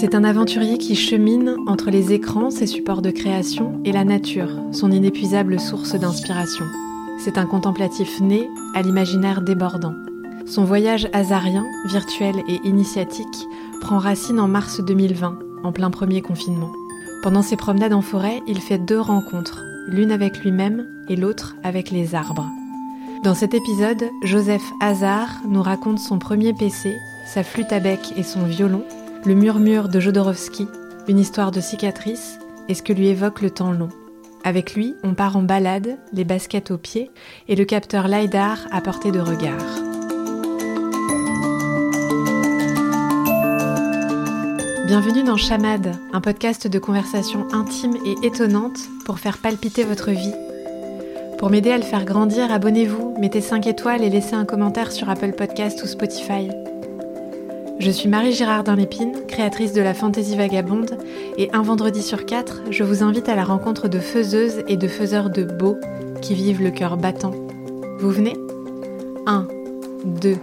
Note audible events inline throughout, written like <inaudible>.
C'est un aventurier qui chemine entre les écrans, ses supports de création, et la nature, son inépuisable source d'inspiration. C'est un contemplatif né à l'imaginaire débordant. Son voyage hasarien, virtuel et initiatique prend racine en mars 2020, en plein premier confinement. Pendant ses promenades en forêt, il fait deux rencontres, l'une avec lui-même et l'autre avec les arbres. Dans cet épisode, Joseph Hazard nous raconte son premier PC, sa flûte à bec et son violon, le murmure de Jodorowsky, une histoire de cicatrice et ce que lui évoque le temps long. Avec lui, on part en balade, les baskets aux pieds et le capteur LiDAR à portée de regard. Bienvenue dans Chamade, un podcast de conversation intime et étonnante pour faire palpiter votre vie. Pour m'aider à le faire grandir, abonnez-vous, mettez 5 étoiles et laissez un commentaire sur Apple Podcast ou Spotify. Je suis Marie Girardin Lépine, créatrice de la Fantaisie Vagabonde, et un vendredi sur quatre, je vous invite à la rencontre de faiseuses et de faiseurs de beaux qui vivent le cœur battant. Vous venez? 1, 2,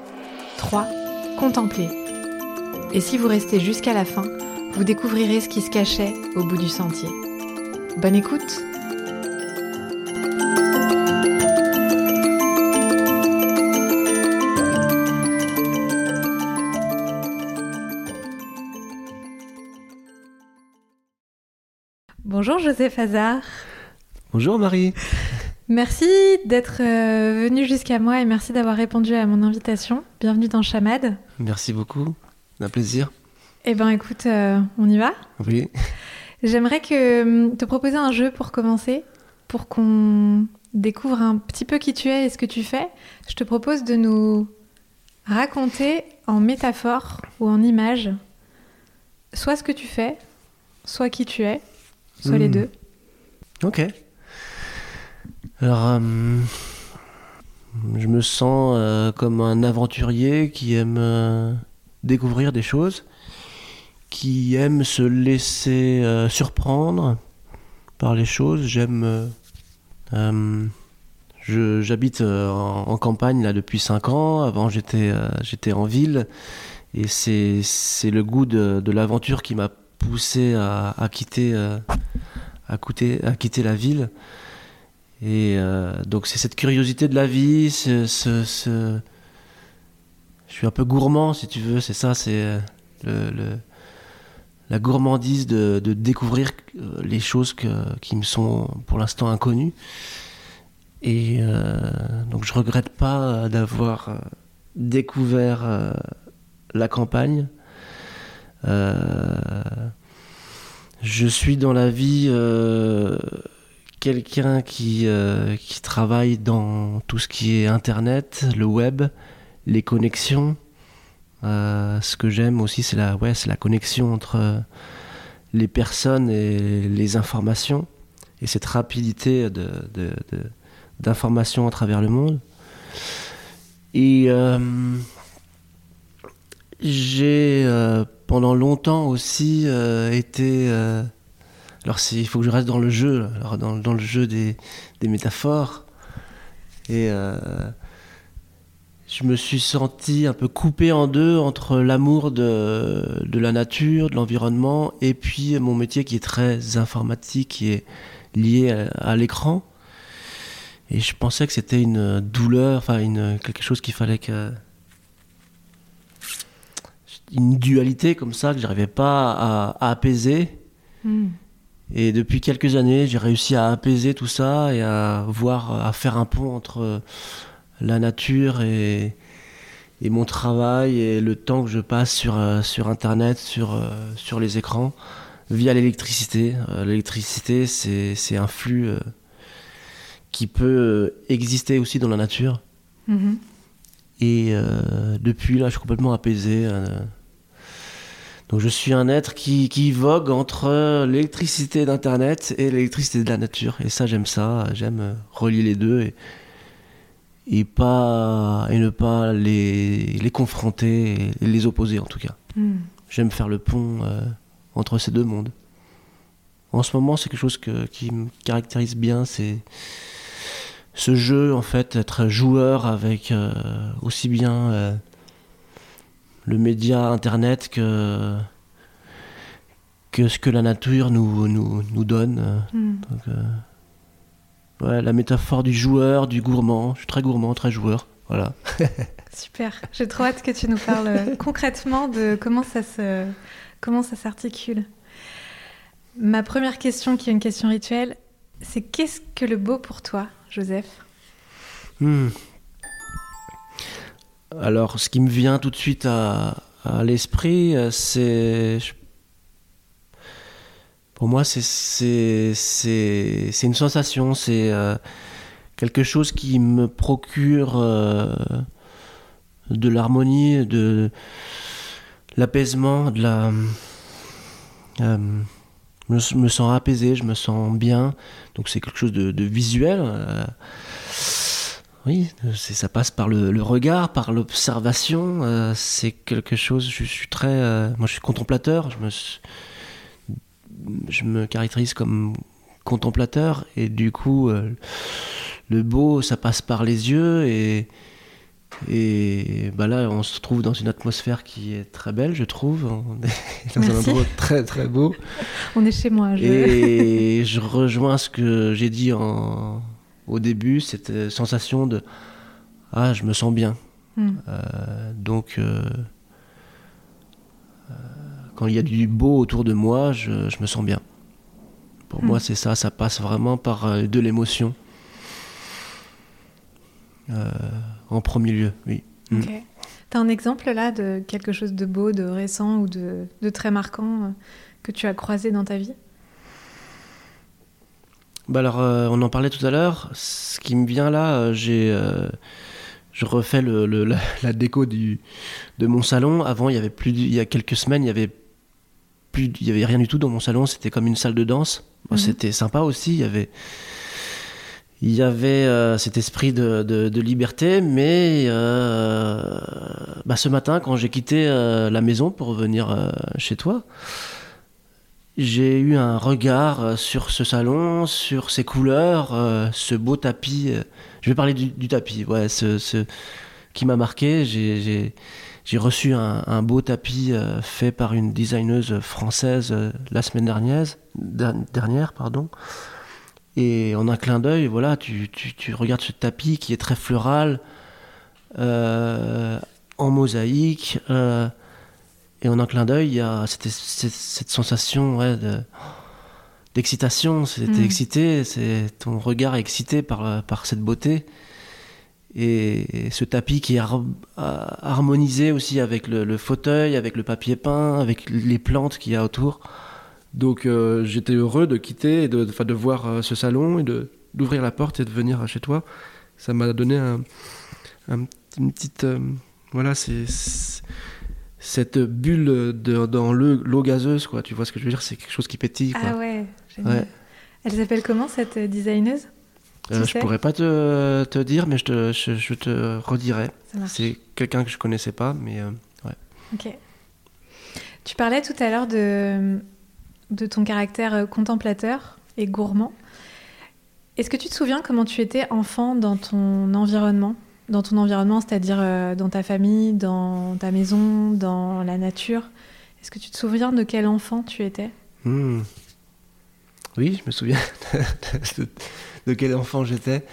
3, contemplez. Et si vous restez jusqu'à la fin, vous découvrirez ce qui se cachait au bout du sentier. Bonne écoute Bonjour Joseph Hazard. Bonjour Marie. Merci d'être euh, venu jusqu'à moi et merci d'avoir répondu à mon invitation. Bienvenue dans Chamade. Merci beaucoup, un plaisir. Eh ben écoute, euh, on y va Oui. J'aimerais que te proposer un jeu pour commencer, pour qu'on découvre un petit peu qui tu es et ce que tu fais. Je te propose de nous raconter en métaphore ou en image soit ce que tu fais, soit qui tu es, soit les Hmm. deux. Ok. Alors, euh, je me sens euh, comme un aventurier qui aime euh, découvrir des choses, qui aime se laisser surprendre par les choses. J'aime. je- J'habite en, en campagne là depuis 5 ans. Avant, j'étais j'étais en ville. Et c'est c'est le goût de, de l'aventure qui m'a poussé à, quitter. euh, à, coûter- à quitter la ville. Et euh, donc c'est cette curiosité de la vie, ce, je suis un peu gourmand si tu veux, c'est ça, c'est euh, la gourmandise de, découvrir les choses qui me sont pour l'instant inconnues. Et euh, donc je regrette pas d'avoir découvert la campagne. Euh, je suis dans la vie euh, quelqu'un qui, euh, qui travaille dans tout ce qui est Internet, le web, les connexions. Ce que j'aime aussi, c'est la, ouais, la connexion entre les personnes et les informations. Et cette rapidité de, de- de- à travers le monde. Et j'ai euh, pendant longtemps aussi euh, été. euh, alors il faut que je reste dans le jeu, alors dans, dans le jeu des, des métaphores. Et je me suis senti un peu coupé en deux entre l'amour de, de la nature, de l'environnement, et puis mon métier qui est très informatique, qui est lié à, à l'écran. Et je pensais que c'était une douleur, enfin quelque chose qu'il fallait que une dualité comme ça que j'arrivais pas à, à apaiser. Hmm. Et depuis quelques années, j'ai réussi à apaiser tout ça et à voir, à faire un pont entre la nature et, et mon travail et le temps que je passe sur, euh, sur Internet, sur, euh, sur les écrans, via l'électricité. Euh, L'électricité, c'est un flux qui peut exister aussi dans la nature. Mhm. Et euh, depuis là, je suis complètement apaisé. euh. Donc je suis un être qui, qui vogue entre l'électricité d'Internet et l'électricité de la nature. Et ça, j'aime ça. J'aime euh, relier les deux et, et, pas, et ne pas les, les confronter et les opposer en tout cas. Hmm. J'aime faire le pont euh, entre ces deux mondes. En ce moment, c'est quelque chose que- qui me caractérise bien. C'est ce jeu, en fait, être joueur avec euh, aussi bien euh, le média internet que, que ce que la nature nous, nous, nous donne. Hmm. Donc, euh, ouais, la métaphore du joueur, du gourmand. Je suis très gourmand, très joueur. Voilà. <laughs> Super. J'ai trop hâte que tu nous parles concrètement de comment ça se comment ça s'articule. Ma première question, qui est une question rituelle, c'est qu'est-ce que le beau pour toi, Joseph Hmm. Alors, ce qui me vient tout de suite à, l'esprit, euh, c'est. Pour moi, c'est- une sensation, c'est euh, quelque chose qui me procure euh, de l'harmonie, de l'apaisement, de la. Je me, sens apaisé, je me sens bien. Donc, c'est quelque chose de, visuel. euh, oui, ça passe par le, regard, par l'observation. euh, c'est quelque chose. Je suis très. euh, moi, je suis contemplateur. Je me, je me caractérise comme contemplateur. Et du coup, euh, le beau, ça passe par les yeux. Et, et bah là, on se trouve dans une atmosphère qui est très belle, je trouve. On est <laughs> dans un endroit très, très beau. On est chez moi. Je... Et <laughs> je rejoins ce que j'ai dit en, au début, cette euh, sensation de Ah, je me sens bien. Hmm. Euh, donc, euh, quand il y a du beau autour de moi, je, je me sens bien. Pour Hmm. moi, c'est ça, ça passe vraiment par de l'émotion. Euh, en premier lieu, oui. Mm. Ok. T'as un exemple là de quelque chose de beau, de récent ou de, de très marquant euh, que tu as croisé dans ta vie? Bah alors, euh, on en parlait tout à l'heure. Ce qui me vient là, euh, j'ai, euh, je refais le, le- la, <laughs> la déco du, de mon salon. Avant, il y avait plus, il y a quelques semaines, il y avait plus, il y avait rien du tout dans mon salon. C'était comme une salle de danse. Mhm. C'était sympa aussi. Il y avait, il y avait euh, cet esprit de, de- liberté, mais euh, bah, ce matin, quand j'ai quitté euh, la maison pour venir chez toi, j'ai eu un regard sur ce salon, sur ses couleurs, ce beau tapis. Je vais parler du, tapis, ouais, ce, ce- qui m'a marqué. J'ai- reçu un, beau tapis fait par une designeuse française la semaine dernière, der- dernière, pardon. Et en un clin d'œil, voilà, tu, tu- tu regardes ce tapis qui est très floral, euh, en mosaïque. euh, et en un clin d'œil, il y a cette, cette, cette sensation ouais, d'excitation. T'es Mm. excité, c'est ton regard est excité par, par cette beauté. Et ce tapis qui est har- harmonisé aussi avec le, le fauteuil, avec le papier peint, avec les plantes qu'il y a autour. Donc euh, j'étais heureux de quitter, et de, enfin, de voir euh, ce salon et de- d'ouvrir la porte et de venir chez toi. Ça m'a donné un, un- une petite... euh, voilà, c'est c'est- cette bulle de- dans le- l'eau gazeuse, quoi. Tu vois ce que je veux dire? C'est quelque chose qui pétille, quoi. Ah ouais. Ouais. Elle s'appelle comment cette designeuse? Je sais pourrais pas te, te dire, mais je te, je, je te redirai. C'est quelqu'un que je connaissais pas, mais ouais. Ok. Tu parlais tout à l'heure de, de ton caractère euh, contemplateur et gourmand. Est-ce que tu te souviens comment tu étais enfant dans ton environnement? Dans ton environnement, c'est-à-dire euh, dans ta famille, dans ta maison, dans la nature? Est-ce que tu te souviens de quel enfant tu étais? Hmm. Oui, je me souviens <laughs> de, quel enfant j'étais.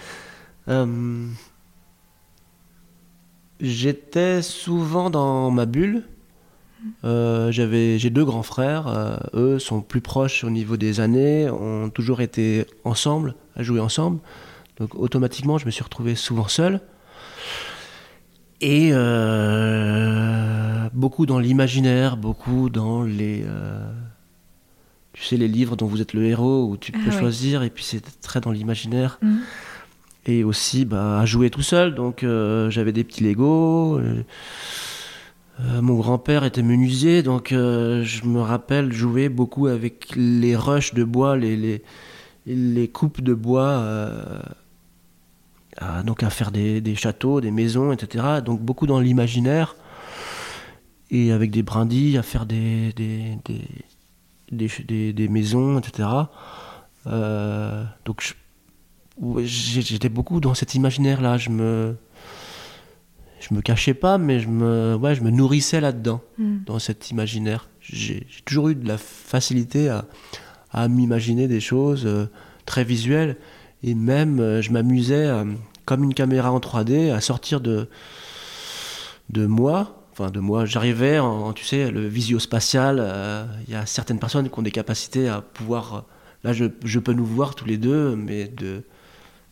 Euh, j'étais souvent dans ma bulle. Euh, j'avais, j'ai deux grands frères. euh, eux sont plus proches au niveau des années, ont toujours été ensemble, à jouer ensemble. Donc automatiquement, je me suis retrouvé souvent seul. Et euh, beaucoup dans l'imaginaire, beaucoup dans les, tu sais, les livres dont vous êtes le héros, où tu Ah peux ouais. choisir, et puis c'est très dans l'imaginaire. Mhm. Et aussi bah, à jouer tout seul, donc j'avais des petits Lego. Euh, mon grand-père était menuisier, donc euh, je me rappelle jouer beaucoup avec les rushs de bois, les, les, coupes de bois, euh, donc à faire des, châteaux, des maisons, etc. Donc beaucoup dans l'imaginaire, et avec des brindilles, à faire des, des, des, des, maisons, etc. Donc j'étais beaucoup dans cet imaginaire-là. Je me, je me cachais pas, mais je me, ouais, je me nourrissais là-dedans, Mhm. dans cet imaginaire. j'ai toujours eu de la facilité à, à m'imaginer des choses euh, très visuelles. Et même, euh, je m'amusais, comme une caméra en 3D, à sortir de, de moi. Enfin, de moi, j'arrivais en, tu sais, le visio-spatial. Il y a certaines personnes qui ont des capacités à pouvoir. là, je, je peux nous voir tous les deux, mais de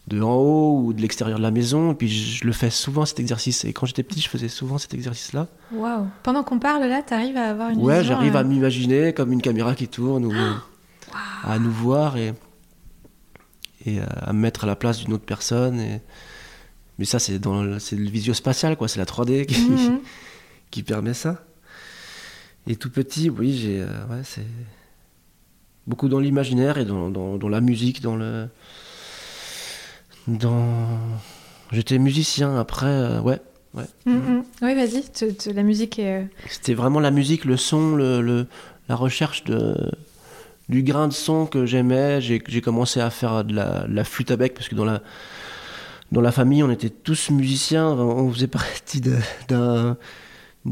de en haut ou de l'extérieur de la maison. Et puis je le fais souvent cet exercice. Et quand j'étais petit, je faisais souvent cet exercice-là. Waouh Pendant qu'on parle là, tu arrives à avoir une Ouais, j'arrive à euh, m'imaginer comme une caméra qui tourne ou à nous voir et, et à me mettre à la place d'une autre personne. Et... Mais ça, c'est dans le, c'est le visio spatial, quoi. C'est la 3D qui, mhm. <laughs> qui permet ça. Et tout petit, oui, j'ai. Euh, ouais, c'est beaucoup dans l'imaginaire et dans, dans, dans, la musique, dans le dans... J'étais musicien après, euh, ouais. Ouais. Mm, mm. Oui, vas-y, la musique est... Euh, C'était vraiment la musique, le son, le, la recherche de, du grain de son que j'aimais. J'ai commencé à faire de la, la, flûte à bec parce que dans la, dans la famille, on était tous musiciens. On faisait <laughs> partie d'une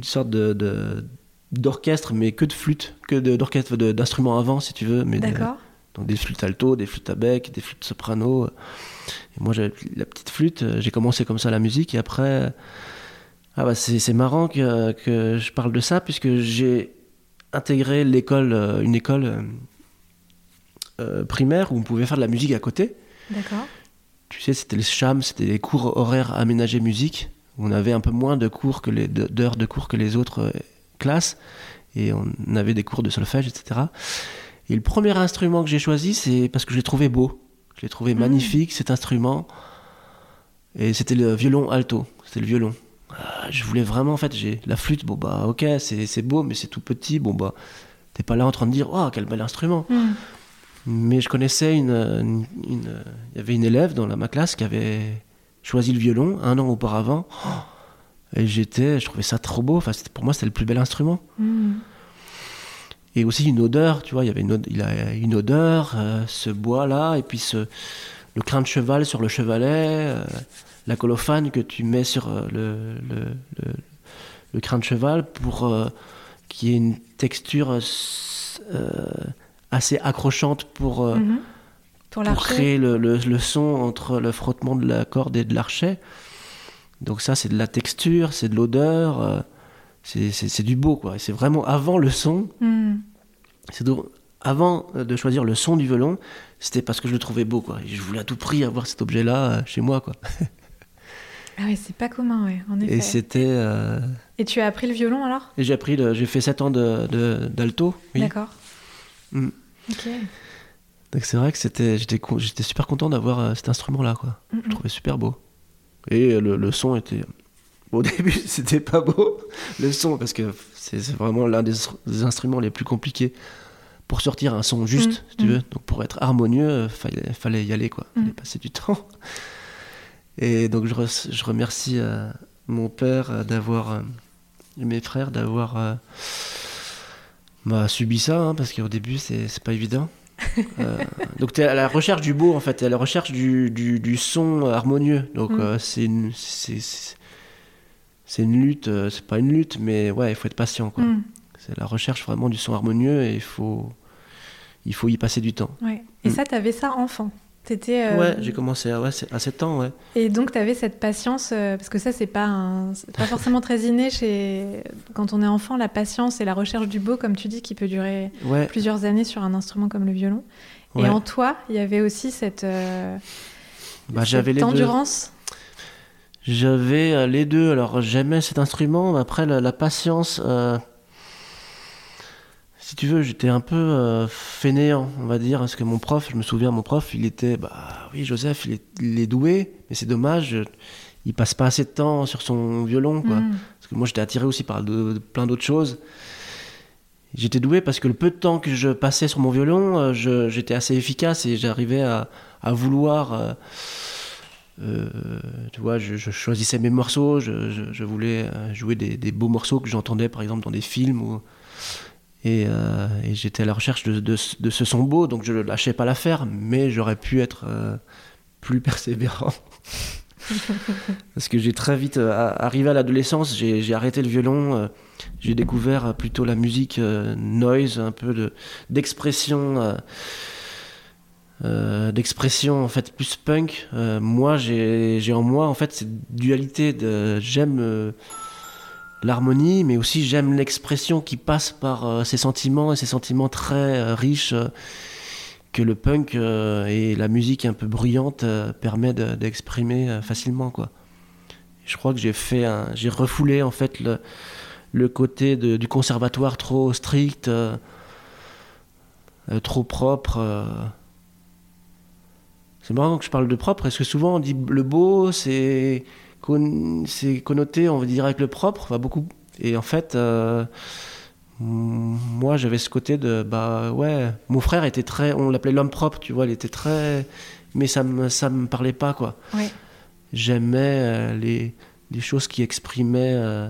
sorte de, d'orchestre, mais que de flûte, que d'orchestre, d'instruments avant, si tu veux. D'accord. Donc des flûtes alto, des flûtes à bec, des flûtes soprano. Et moi, j'avais la petite flûte. Euh, j'ai commencé comme ça la musique. Et après, ah bah c'est marrant que, que, je parle de ça, puisque j'ai intégré l'école, euh, une école euh, primaire où on pouvait faire de la musique à côté. D'accord. Tu sais, c'était le CHAM, c'était les cours horaires aménagés musique. Où on avait un peu moins de cours que les d'heures de cours que les autres classes. Et on avait des cours de solfège, etc. Et le premier instrument que j'ai choisi, c'est parce que je l'ai trouvé beau. Je l'ai trouvé mmh. magnifique, cet instrument. Et c'était le violon alto. C'était le violon. Ah, je voulais vraiment, en fait, j'ai la flûte, bon bah ok, c'est beau, mais c'est tout petit. Bon bah, t'es pas là en train de dire, oh, quel bel instrument. Mmh. Mais je connaissais une. Il y avait une élève dans la, ma classe qui avait choisi le violon un an auparavant. et j'étais, je trouvais ça trop beau. Enfin, pour moi, c'était le plus bel instrument. Mmh et aussi une odeur, tu vois, il y avait une, il a une odeur, euh, ce bois-là, et puis ce, le crin de cheval sur le chevalet, euh, la colophane que tu mets sur euh, le, le, le, le, crin de cheval pour qu'il y ait une texture assez accrochante pour, mhm. pour, pour, créer le, son entre le frottement de la corde et de l'archet. Donc ça, c'est de la texture, c'est de l'odeur c'est du beau, quoi. C'est vraiment avant le son. Hmm. C'est avant de choisir le son du violon, c'était parce que je le trouvais beau, quoi. je voulais à tout prix avoir cet objet-là euh, chez moi, quoi. <laughs> ah ouais, c'est pas commun, ouais, en effet. Et c'était. Euh, Et tu as appris le violon alors? Et j'ai appris, j'ai fait 7 ans d'alto. De, D'accord. Hmm. Ok. Donc c'est vrai que c'était, j'étais, j'étais super content d'avoir euh, cet instrument-là, quoi. Je le trouvais super beau. Et le, le son était au <laughs> début, c'était pas beau le son parce que c'est vraiment l'un des, instruments les plus compliqués pour sortir un son juste, mm, si tu mm. veux. Donc pour être harmonieux, fallait, fallait y aller quoi, mm. fallait passer du temps. Et donc je, je remercie euh, mon père euh, d'avoir euh, et mes frères d'avoir bah, subi ça hein, parce qu'au début c'est pas évident. <laughs> donc tu es à la recherche du beau en fait, tu es à la recherche du, du, du son harmonieux. Donc c'est c'est une lutte, euh, c'est pas une lutte, mais ouais, il faut être patient. quoi. Mm. C'est la recherche vraiment du son harmonieux et il faut, il faut y passer du temps. Ouais. Et mm. ça, tu avais ça enfant Étais, euh, Ouais, j'ai commencé à, ouais, à 7 ans. Ouais. Et donc, tu avais cette patience, euh, parce que ça, c'est pas, un... pas forcément très inné chez... quand on est enfant, la patience et la recherche du beau, comme tu dis, qui peut durer plusieurs années sur un instrument comme le violon. Et en toi, il y avait aussi cette, bah, cette endurance. J'avais euh, les deux. Alors j'aimais cet instrument, mais après la, patience. Euh, si tu veux, j'étais un peu euh, fainéant, on va dire, parce que mon prof, je me souviens, mon prof, il était, bah oui, Joseph, il est, doué, mais c'est dommage, il passe pas assez de temps sur son violon, quoi. Mm. Parce que moi, j'étais attiré aussi par plein d'autres choses. J'étais doué parce que le peu de temps que je passais sur mon violon, j'étais assez efficace et j'arrivais à, vouloir euh, tu vois, je, choisissais mes morceaux, je, voulais euh, jouer des, beaux morceaux que j'entendais par exemple dans des films. Ou, et, euh, j'étais à la recherche de, ce son beau, donc je ne lâchais pas l'affaire, mais j'aurais pu être plus <laughs> persévérant. <laughs> Parce que j'ai très vite, euh, arrivé à l'adolescence, j'ai arrêté le violon. Euh, j'ai découvert plutôt la musique noise, un peu d'expression. D'expression en fait plus punk moi j'ai en moi en fait cette dualité de j'aime l'harmonie mais aussi j'aime l'expression qui passe par ces sentiments et ces sentiments très riches que le punk euh, et la musique un peu bruyante euh, permet d'exprimer euh, facilement quoi. Je crois que j'ai fait j'ai refoulé en fait le, le côté du conservatoire trop strict, trop propre. C'est marrant que je parle de propre parce que souvent on dit le beau c'est c'est connoté on va dire avec le propre, enfin beaucoup. Et en fait moi j'avais ce côté de bah ouais mon frère était très on l'appelait l'homme propre tu vois il était très mais ça me ça me parlait pas quoi. J'aimais euh, les, les, choses qui exprimaient euh,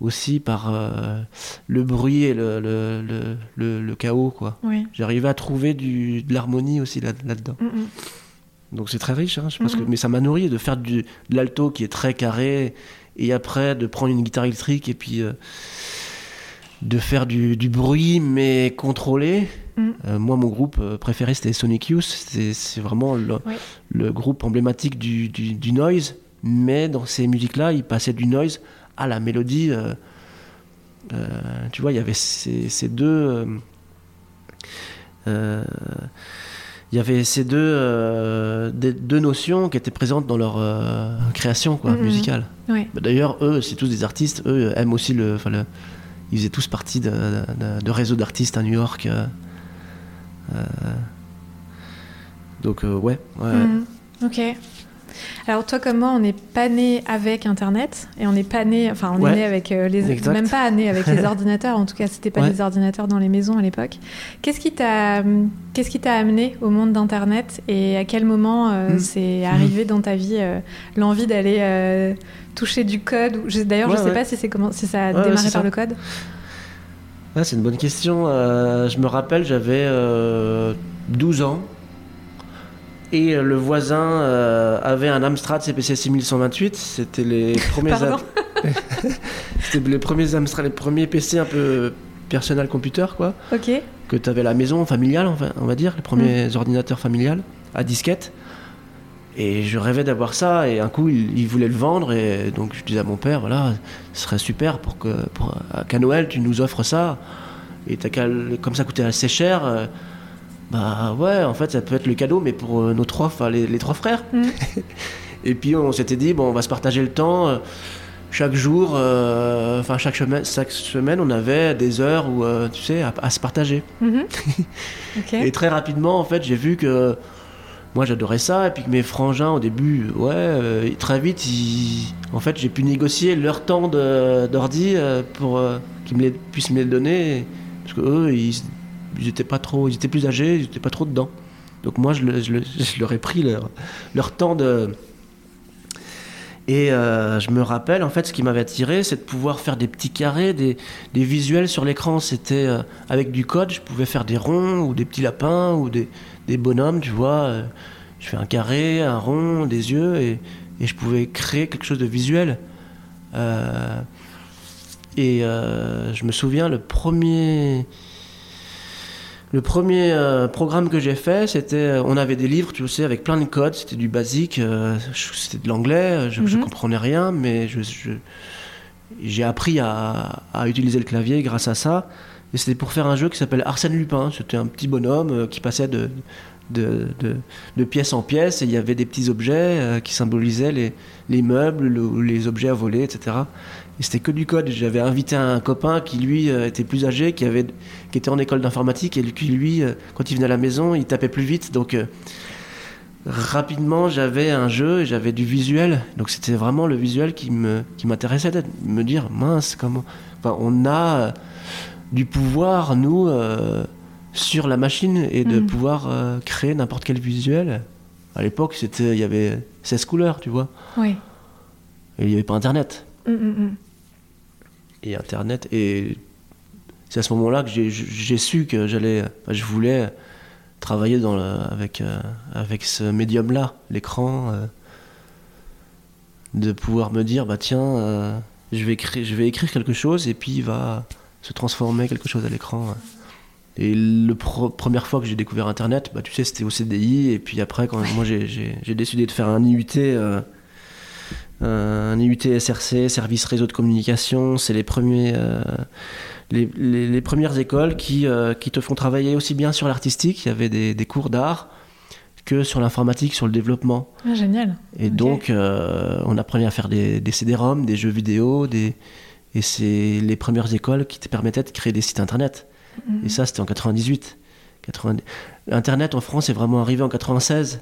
aussi par euh, le bruit et le, le, le, le, chaos quoi. J'arrivais à trouver du, de l'harmonie aussi là, là mm, mm. Donc c'est très riche hein, je pense que, mais ça m'a nourri de faire du, de l'alto qui est très carré et après de prendre une guitare électrique et puis de faire du, bruit mais contrôlé. Mm. Euh, moi, mon groupe euh, préféré, c'était Sonic Youth. C'est vraiment le, groupe emblématique du, noise. Mais dans ces musiques-là, il passait du noise à la mélodie. Euh, tu vois, il y avait ces, deux. Il y avait ces deux, deux notions qui étaient présentes dans leur création quoi, mm-hmm. musicale. Bah, d'ailleurs, eux, c'est tous des artistes, eux aiment aussi le, le, ils faisaient tous partie de, de, réseaux d'artistes à New York. Euh, euh, donc euh, ouais. ouais. Mhm. ok. Alors toi comme moi, on n'est pas né avec Internet et on n'est pas né, enfin on est né avec les, même pas né avec les <laughs> ordinateurs. En tout cas, c'était pas des ordinateurs dans les maisons à l'époque. Qu'est-ce qui t'a, qu'est-ce qui t'a amené au monde d'Internet et à quel moment hmm. c'est arrivé dans ta vie l'envie d'aller toucher du code D'ailleurs, je sais pas si, c'est comment, si ça a démarré par le code. c'est une bonne question. Euh, je me rappelle, j'avais 12 euh, ans. Et euh, le voisin avait un Amstrad CPC 6128. C'était les <laughs> premiers. <laughs> C'était les premiers Amstrad, les premiers PC un peu personnel computer, quoi. Ok. Que tu avais à la maison, familiale, on va dire, les premiers mm. ordinateurs familiales à disquette. Et je rêvais d'avoir ça, et un coup, il, voulait le vendre, et donc je disais à mon père, voilà, ce serait super pour que, pour, qu'à Noël, tu nous offres ça, et comme ça coûtait assez cher, euh, bah ouais, en fait, ça peut être le cadeau, mais pour euh, nos trois, enfin, les, trois frères. Mm. <laughs> et puis on s'était dit, bon, on va se partager le temps. Euh, chaque jour, enfin chaque semaine, chaque semaine, on avait des heures où, tu sais, à, se partager. Mm-hmm. <laughs> Et très rapidement, en fait, j'ai vu que moi j'adorais ça et puis que mes frangins au début ouais euh, très vite en fait j'ai pu négocier leur temps d'ordi euh, pour euh, qu'ils me puissent me les donner parce que eux ils, étaient pas trop ils étaient plus âgés ils étaient pas trop dedans donc moi je, leur ai pris leur, temps de et je me rappelle, en fait, ce qui m'avait attiré, c'est de pouvoir faire des petits carrés, des, visuels sur l'écran. C'était avec du code, je pouvais faire des ronds ou des petits lapins ou des, bonhommes, tu vois. Euh, je fais un carré, un rond, des yeux, et, je pouvais créer quelque chose de visuel. Euh, et euh, je me souviens, le premier, le premier programme que j'ai fait, c'était, on avait des livres, tu sais, avec plein de codes, c'était du basique, c'était de l'anglais, je, mhm. comprenais rien, mais je, j'ai appris à, à, utiliser le clavier grâce à ça. Et c'était pour faire un jeu qui s'appelle Arsène Lupin. C'était un petit bonhomme euh, qui passait de, de, de, pièce en pièce et il y avait des petits objets euh, qui symbolisaient les, les meubles, les objets à voler, etc. Et c'était que du code. J'avais invité un copain qui, lui, euh, était plus âgé, qui, avait, qui était en école d'informatique et qui, lui, quand il venait à la maison, il tapait plus vite. Donc, rapidement, j'avais un jeu et j'avais du visuel. Donc, c'était vraiment le visuel qui m'intéressait, qui me dire, mince, comment. Enfin, on a du pouvoir, nous, euh, sur la machine et de mm. pouvoir euh, créer n'importe quel visuel. À l'époque, c'était, il y avait 16 couleurs, tu vois. Oui. Et il n'y avait pas Internet. Mm, mm, et Internet, et c'est à ce moment-là que j'ai su que j'allais, je voulais travailler dans avec, euh, avec ce médium-là, l'écran. de pouvoir me dire, bah tiens, je, vais écrire, je vais écrire quelque chose et puis il va se transformer quelque chose à l'écran. Et la première fois que j'ai découvert Internet, bah, tu sais, c'était au CDI. Et puis après, quand moi j'ai décidé de faire un IUT, euh, un IUT SRC, Service Réseau de Communication, c'est les, premiers, euh, les, les, premières écoles qui, euh, qui te font travailler aussi bien sur l'artistique. Il y avait des, des cours d'art que sur l'informatique, sur le développement. Ah, génial. Et donc, on apprenait à faire des, des CD-ROM, des jeux vidéo, des, et c'est les premières écoles qui te permettaient de créer des sites internet. Et ça, c'était en 98. Internet en France est vraiment arrivé en 96.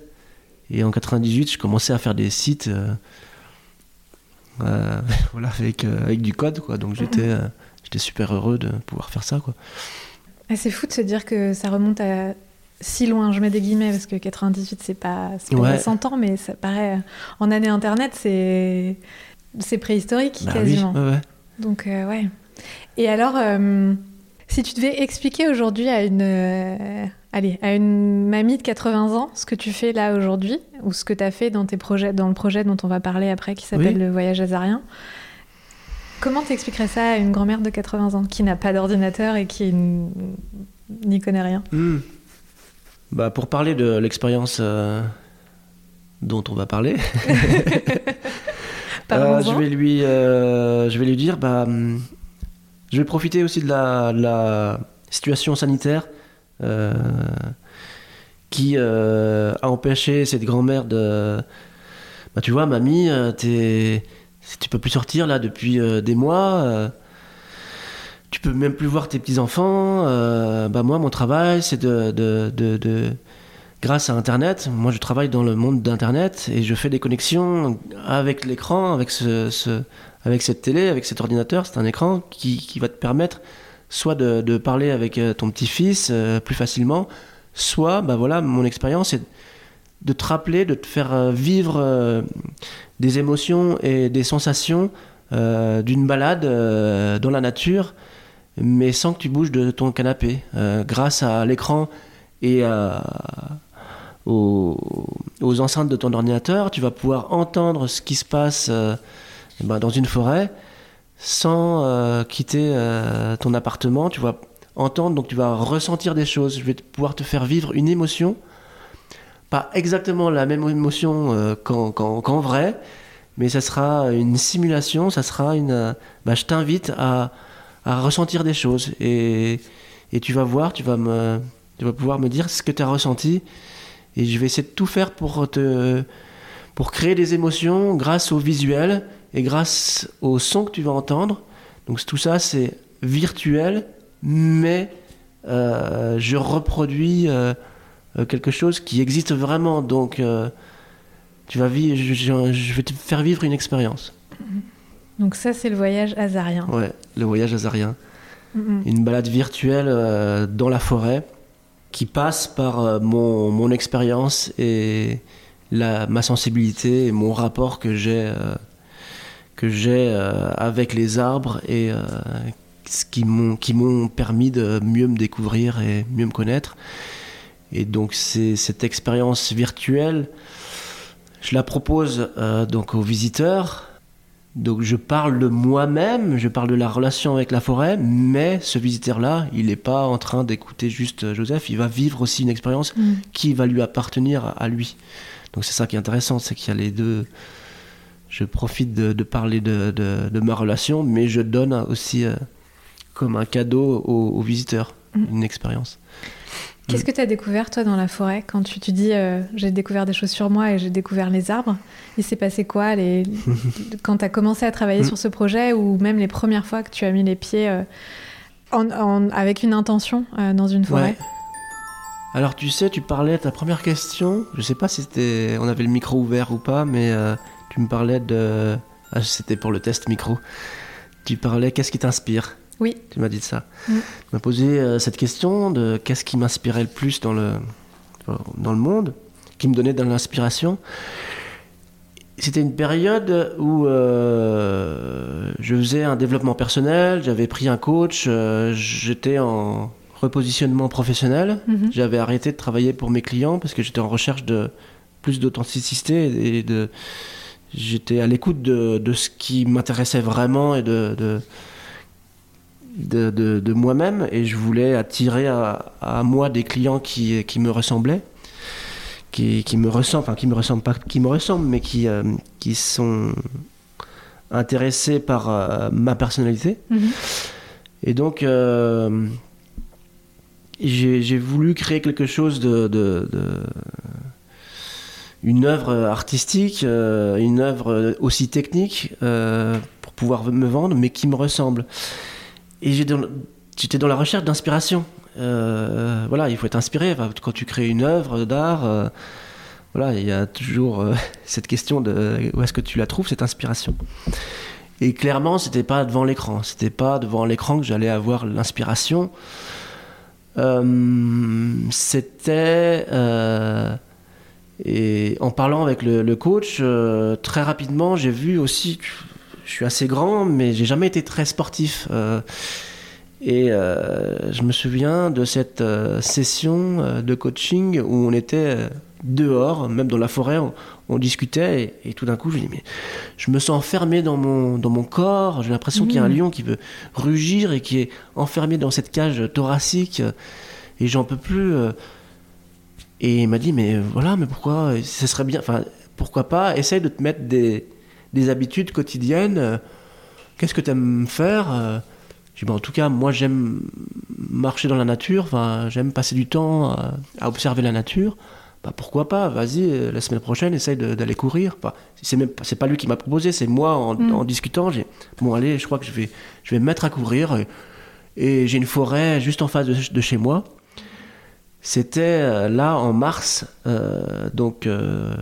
Et en 98, je commençais à faire des sites euh, euh, <laughs> voilà, avec, euh, avec du code. Quoi. Donc j'étais j'étais super heureux de pouvoir faire ça. Quoi. Ah, c'est fou de se dire que ça remonte à si loin. Je mets des guillemets parce que 98, c'est pas, pas 100 ans, mais ça paraît. En année Internet, c'est c'est préhistorique bah quasiment. Oui, ouais. Donc, ouais. Et alors. Si tu devais expliquer aujourd'hui à une, euh, allez, à une mamie de 80 ans ce que tu fais là aujourd'hui, ou ce que tu as fait dans, tes projets, dans le projet dont on va parler après, qui s'appelle le voyage azarien, comment t'expliquerais ça à une grand-mère de 80 ans qui n'a pas d'ordinateur et qui n'y connaît rien? Hmm. bah, Pour parler de l'expérience euh, dont on va parler, <laughs> euh, je, vais lui, je vais lui dire... Bah, hmm, je vais profiter aussi de la, situation sanitaire euh, qui euh, a empêché cette grand-mère de. Bah, tu vois, mamie, euh, es... tu peux plus sortir là depuis des mois. tu peux même plus voir tes petits-enfants. bah, moi, mon travail, c'est de, de, de, Grâce à Internet, moi je travaille dans le monde d'Internet et je fais des connexions avec l'écran, avec ce, avec cette télé, avec cet ordinateur, c'est un écran qui, qui, va te permettre soit de, de parler avec euh, ton petit-fils euh, plus facilement, soit, bah voilà, mon expérience est de te rappeler, de te faire euh, vivre des émotions et des sensations d'une balade dans la nature, mais sans que tu bouges de ton canapé, grâce à l'écran et aux, aux, enceintes de ton ordinateur, tu vas pouvoir entendre ce qui se passe ben, dans une forêt, sans euh, quitter euh, ton appartement, tu vas entendre, donc tu vas ressentir des choses. Je vais pouvoir te faire vivre une émotion, pas exactement la même émotion euh, qu'en vrai, mais ça sera une simulation, ça sera une. Bah, je t'invite à, à, ressentir des choses et, et, tu vas voir, tu vas me, tu vas pouvoir me dire ce que tu as ressenti et je vais essayer de tout faire pour te, pour créer des émotions grâce au visuel et grâce au son que tu vas entendre. Donc tout ça, c'est virtuel, mais euh, je reproduis euh, euh, quelque chose qui existe vraiment. Donc tu vas vivre, je, vais te faire vivre une expérience. Donc ça, c'est le voyage azarien. Ouais, le voyage azarien. Une balade virtuelle dans la forêt qui passe par mon, mon expérience et la, ma sensibilité et mon rapport que j'ai que j'ai euh, avec les arbres et euh, qui m'ont qui m'ont permis de mieux me découvrir et mieux me connaître. Et donc c'est cette expérience virtuelle, je la propose euh, donc aux visiteurs. Donc je parle de moi-même, je parle de la relation avec la forêt, mais ce visiteur-là, il n'est pas en train d'écouter juste Joseph, il va vivre aussi une expérience mm. qui va lui appartenir à lui. Donc c'est ça qui est intéressant, c'est qu'il y a les deux, je profite de, parler de, ma relation, mais je donne aussi euh, comme un cadeau aux, visiteurs mm. une expérience. Qu'est-ce que tu as découvert, toi, dans la forêt Quand tu, tu dis euh, j'ai découvert des choses sur moi et j'ai découvert les arbres, il s'est passé quoi les... <laughs> quand tu as commencé à travailler sur ce projet ou même les premières fois que tu as mis les pieds euh, en, avec une intention dans une forêt? Alors, tu sais, tu parlais, ta première question, je sais pas si c'était, on avait le micro ouvert ou pas, mais tu me parlais de. Ah, c'était pour le test micro. Tu parlais qu'est-ce qui t'inspire? Oui. Tu m'as dit ça. Mm. Tu m'as posé euh, cette question de qu'est-ce qui m'inspirait le plus dans le, dans le monde, qui me donnait de l'inspiration. C'était une période où euh, je faisais un développement personnel, j'avais pris un coach, euh, j'étais en repositionnement professionnel, mm-hmm. j'avais arrêté de travailler pour mes clients parce que j'étais en recherche de plus d'authenticité et de j'étais à l'écoute de, de, ce qui m'intéressait vraiment et de, de, de, de moi-même et je voulais attirer à, à, moi des clients qui, qui me ressemblaient qui, qui me ressemblent enfin qui me ressemblent pas qui me ressemblent mais qui, euh, qui sont intéressés par euh, ma personnalité Mhm. et donc euh, j'ai j'ai voulu créer quelque chose de, de- de- une œuvre artistique, euh, une œuvre aussi technique euh, pour pouvoir me vendre, mais qui me ressemble. Et j'étais dans la recherche d'inspiration. Euh, voilà, il faut être inspiré quand tu crées une œuvre d'art. voilà, il y a toujours <laughs> cette question de où est-ce que tu la trouves cette inspiration? Et clairement, c'était pas devant l'écran. C'était pas devant l'écran que j'allais avoir l'inspiration. C'était et en parlant avec le, le coach, euh, très rapidement, j'ai vu aussi. Je suis assez grand, mais j'ai jamais été très sportif. euh, et euh, je me souviens de cette session de coaching où on était dehors, même dans la forêt, on, on discutait, et, et tout d'un coup, je me dis, mais je me sens enfermé dans mon, dans mon corps, j'ai l'impression qu'il y a un Mhm. lion qui veut rugir et qui est enfermé dans cette cage thoracique, et j'en peux plus. Et il m'a dit, mais voilà, mais pourquoi Ce serait bien, enfin, pourquoi pas, essaye de te mettre des, des habitudes quotidiennes. Qu'est-ce que tu aimes faire? J'ai dit, bah, en tout cas, moi j'aime marcher dans la nature, enfin, j'aime passer du temps à, à observer la nature. Bah, pourquoi pas? Vas-y, la semaine prochaine, essaye d'aller courir. Enfin, c'est même pas- c'est pas lui qui m'a proposé, c'est moi en, Mm. en discutant. J'ai bon allez, je crois que je vais je vais me mettre à courir et, et j'ai une forêt juste en face de, de chez moi. C'était euh, là en mars, euh, donc euh,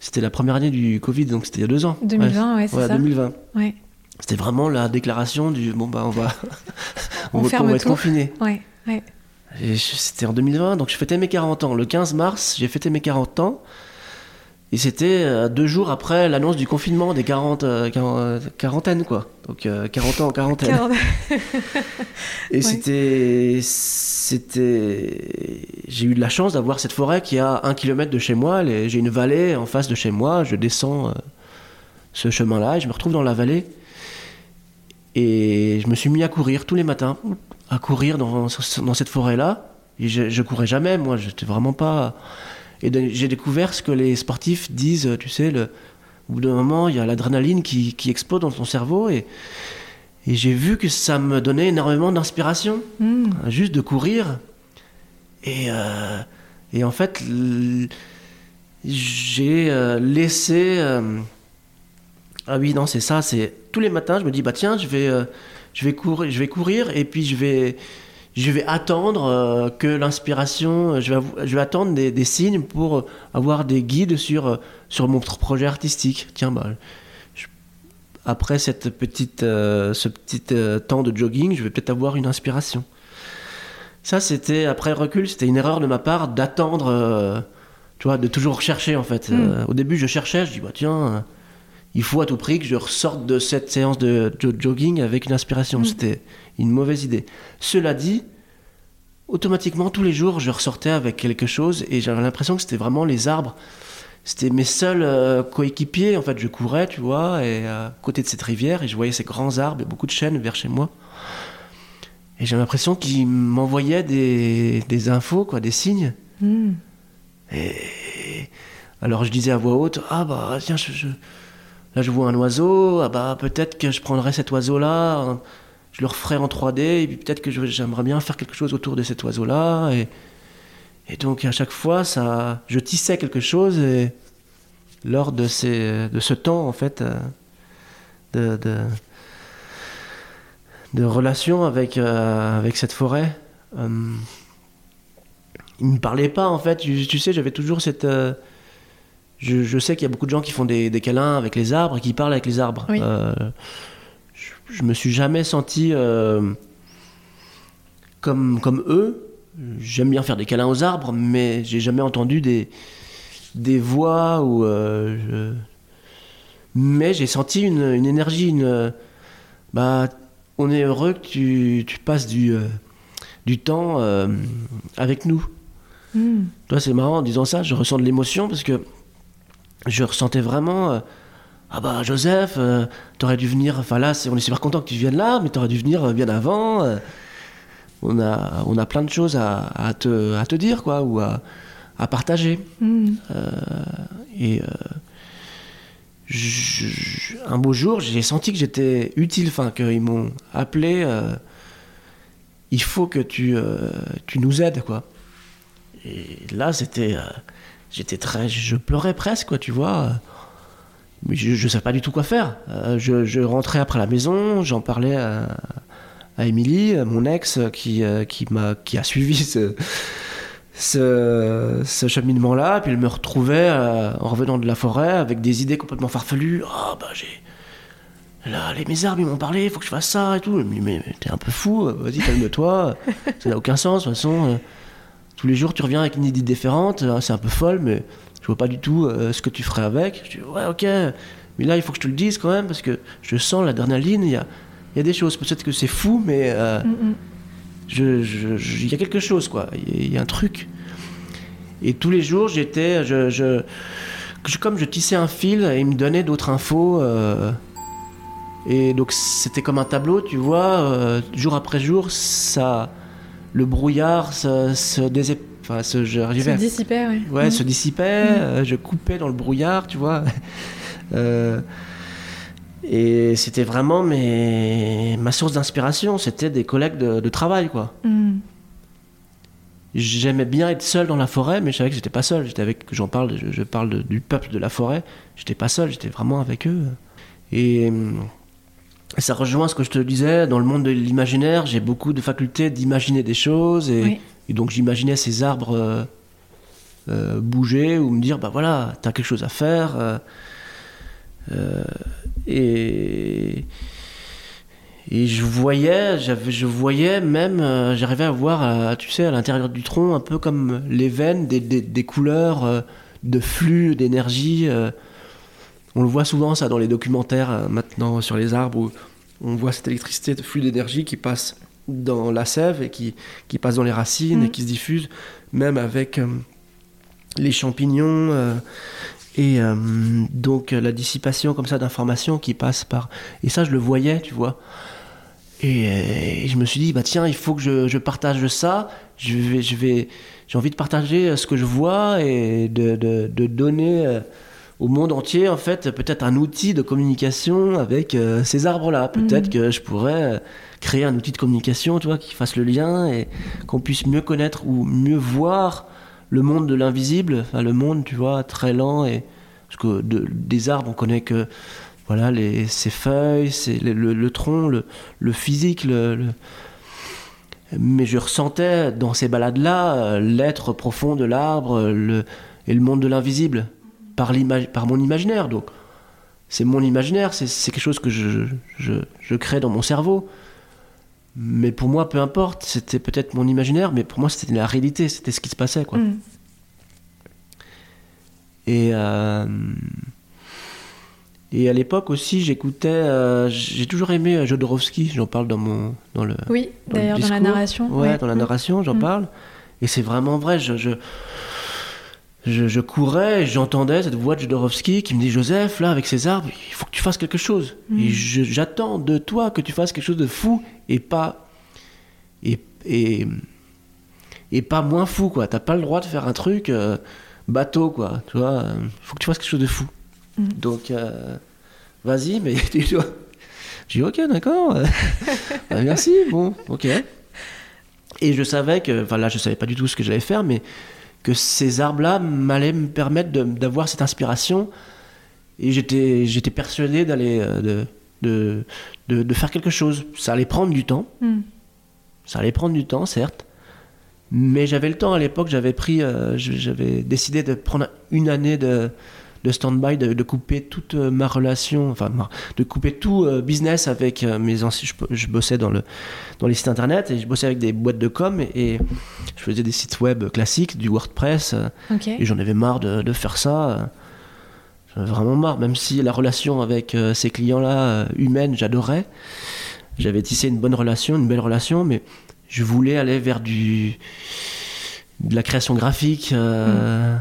c'était la première année du Covid, donc c'était il y a deux ans. 2020, ouais, c'est Ouais, ça. 2020. Ouais, C'était vraiment la déclaration du bon bah on va <laughs> On va- ferme va être confiné. ouais, ouais. C'était en 2020, donc je fêtais mes 40 ans. Le 15 mars, j'ai fêté mes 40 ans. Et c'était euh, deux jours après l'annonce du confinement des 40, euh, quar- euh, quarantaines, quoi. Donc euh, 40 ans en quarantaine. <laughs> Et Ouais. c'était. C'était. J'ai eu de la chance d'avoir cette forêt qui est à un kilomètre de chez moi. Les- J'ai une vallée en face de chez moi. Je descends euh, ce chemin-là et je me retrouve dans la vallée. Et je me suis mis à courir tous les matins, à courir dans, dans cette forêt-là. Et je, je courais jamais, moi, j'étais vraiment pas. Et j'ai découvert ce que les sportifs disent, tu sais, le, au bout d'un moment, il y a l'adrénaline qui, qui explose dans ton cerveau. Et, et j'ai vu que ça me donnait énormément d'inspiration, Mm. juste de courir. Et, euh, et en fait, j'ai euh, laissé. euh, ah oui, non, c'est ça. C'est tous les matins, je me dis bah tiens, je vais, je vais courir, je vais courir, et puis je vais, je vais attendre euh, que l'inspiration, je vais, avou- je vais attendre des, des signes pour euh, avoir des guides sur euh, sur mon pro- projet artistique. Tiens, bah, je- après cette petite, euh, ce petit euh, temps de jogging, je vais peut-être avoir une inspiration. Ça, c'était après recul, c'était une erreur de ma part d'attendre, euh, tu vois, de toujours chercher en fait. Mm. Euh, au début, je cherchais, je dis bah tiens, euh, il faut à tout prix que je ressorte de cette séance de jo- jogging avec une inspiration. Mm. C'était une mauvaise idée. Cela dit, automatiquement tous les jours, je ressortais avec quelque chose et j'avais l'impression que c'était vraiment les arbres. C'était mes seuls euh, coéquipiers. En fait, je courais, tu vois, et à côté de cette rivière, et je voyais ces grands arbres et beaucoup de chênes vers chez moi. Et j'ai l'impression qu'ils m'envoyaient des, des infos, quoi, des signes. Mm. Et alors je disais à voix haute, ah bah tiens, je, je- là je vois un oiseau, ah bah peut-être que je prendrais cet oiseau-là, je le referais en 3D, et puis peut-être que j'aimerais bien faire quelque chose autour de cet oiseau-là. Et, et donc à chaque fois, ça, je tissais quelque chose, et lors de, ces, de ce temps, en fait, euh, de, de, de relation avec, euh, avec cette forêt, euh, il me parlait pas en fait. Tu, tu sais, j'avais toujours cette. euh, je, je sais qu'il y a beaucoup de gens qui font des, des câlins avec les arbres et qui parlent avec les arbres. Oui. Je, me suis jamais senti euh, comme, comme eux. J'aime bien faire des câlins aux arbres, mais j'ai jamais entendu des, des voix ou. euh, je- Mais j'ai senti une, une énergie, une. Bah, on est heureux que tu, tu passes du, euh, du temps avec nous. Mm. Toi, c'est marrant en disant ça, je ressens de l'émotion parce que je ressentais vraiment Ah bah Joseph, euh, t'aurais dû venir, enfin là, on est super content que tu viennes là, mais t'aurais dû venir bien avant. on, a, on a plein de choses à, te, à te dire, quoi, ou à, à partager. Mm. et un beau jour, j'ai senti que j'étais utile, enfin, qu'ils m'ont appelé. il faut que tu, tu nous aides, quoi. Et là, c'était. j'étais très. Je pleurais presque, quoi, tu vois mais je ne savais pas du tout quoi faire. Euh, je, rentrais après la maison, j'en parlais à, à Émilie, mon ex, qui, euh, qui, m'a, qui a suivi <laughs> ce, ce, cheminement-là. Puis elle me retrouvait euh, en revenant de la forêt avec des idées complètement farfelues. Ah, oh, bah j'ai. Là, les, mes arbres, ils m'ont parlé, il faut que je fasse ça et tout. Mais, mais, t'es un peu fou, vas-y, calme-toi. <laughs> ça n'a aucun sens, de toute façon. tous les jours, tu reviens avec une idée différente. C'est un peu folle, mais je vois pas du tout euh, ce que tu ferais avec. Je dis, ouais, ok, mais là, il faut que je te le dise quand même, parce que je sens la dernière ligne, il y a, y a des choses. Peut-être que c'est fou, mais euh, mm, mm. il y a quelque chose, quoi. Il y, a un truc. Et tous les jours, j'étais. Je, comme je tissais un fil, et il me donnait d'autres infos. Euh, et donc, c'était comme un tableau, tu vois, jour après jour, ça. Le brouillard se, se Enfin, se, se dissipait, oui. Ouais, se mm. dissipait, mm. Euh, je coupais dans le brouillard, tu vois. <laughs> Euh, et c'était vraiment mes, ma source d'inspiration, c'était des collègues de, travail, quoi. Mm. J'aimais bien être seul dans la forêt, mais je savais que j'étais pas seul. J'étais avec, j'en parle, je, parle du peuple de la forêt. J'étais pas seul, j'étais vraiment avec eux. Et ça rejoint ce que je te disais, dans le monde de l'imaginaire, j'ai beaucoup de facultés d'imaginer des choses et et donc j'imaginais ces arbres euh, euh, bouger ou me dire, bah voilà, t'as quelque chose à faire. Euh, et, et je voyais, je voyais même, j'arrivais à voir, tu sais, à l'intérieur du tronc, un peu comme les veines, des, des, couleurs de flux d'énergie. on le voit souvent ça dans les documentaires maintenant sur les arbres où on voit cette électricité de flux d'énergie qui passe dans la sève et qui, qui passe dans les racines et mm. qui se diffuse même avec euh, les champignons euh, et euh, donc la dissipation comme ça d'informations qui passe par et ça je le voyais tu vois et, je me suis dit bah tiens il faut que je, je partage ça je vais je vais j'ai envie de partager ce que je vois et de, de, de donner au monde entier en fait peut-être un outil de communication avec ces arbres là peut-être mm. que je pourrais créer un outil de communication, tu vois, qui fasse le lien et qu'on puisse mieux connaître ou mieux voir le monde de l'invisible, enfin le monde, tu vois, très lent et parce que des arbres, on connaît que voilà les, ses feuilles, c'est le, tronc, le, physique, le, mais je ressentais dans ces balades-là l'être profond de l'arbre et le monde de l'invisible par, par mon imaginaire. Donc, c'est mon imaginaire, c'est quelque chose que je, crée dans mon cerveau. Mais pour moi, peu importe, c'était peut-être mon imaginaire, mais pour moi, c'était la réalité, c'était ce qui se passait, quoi. Mm. Et, euh, et à l'époque aussi, j'écoutais, euh, j'ai toujours aimé euh, Jodorowsky, j'en parle dans mon, dans le. Oui, d'ailleurs dans la narration. Ouais, dans la mm. narration, j'en mm. parle. Et c'est vraiment vrai, je, je je, courais j'entendais cette voix de Jodorowsky qui me dit Joseph, là, avec ces arbres, il faut que tu fasses quelque chose. Et j'attends de toi que tu fasses quelque chose de fou et pas. Et, et, et pas moins fou, quoi. T'as pas le droit de faire un truc euh, bateau, quoi. Tu vois, il faut que tu fasses quelque chose de fou. Mm. Donc, euh, vas-y, mais <laughs> tu dois. J'ai dit, ok, d'accord. <laughs> Bah, merci, bon, ok. Et je savais que. Enfin, là, je savais pas du tout ce que j'allais faire, mais que ces arbres-là m'allaient me permettre d'avoir cette inspiration. Et j'étais, j'étais persuadé d'aller, euh, de, de, de, faire quelque chose. Ça allait prendre du temps. Hmm. Ça allait prendre du temps, certes. Mais j'avais le temps à l'époque, j'avais pris, euh, j'avais décidé de prendre une année de, de stand-by, de, couper toute euh, ma relation, enfin, de couper tout euh, business avec euh, mes anciens. Je, bossais dans, le, dans les sites internet et je bossais avec des boîtes de com et, je faisais des sites web classiques, du WordPress. Et j'en avais marre de, faire ça. Avais vraiment marre, même si la relation avec ces clients-là, humaine, j'adorais. J'avais tissé une bonne relation, une belle relation, mais je voulais aller vers du de la création graphique. Mm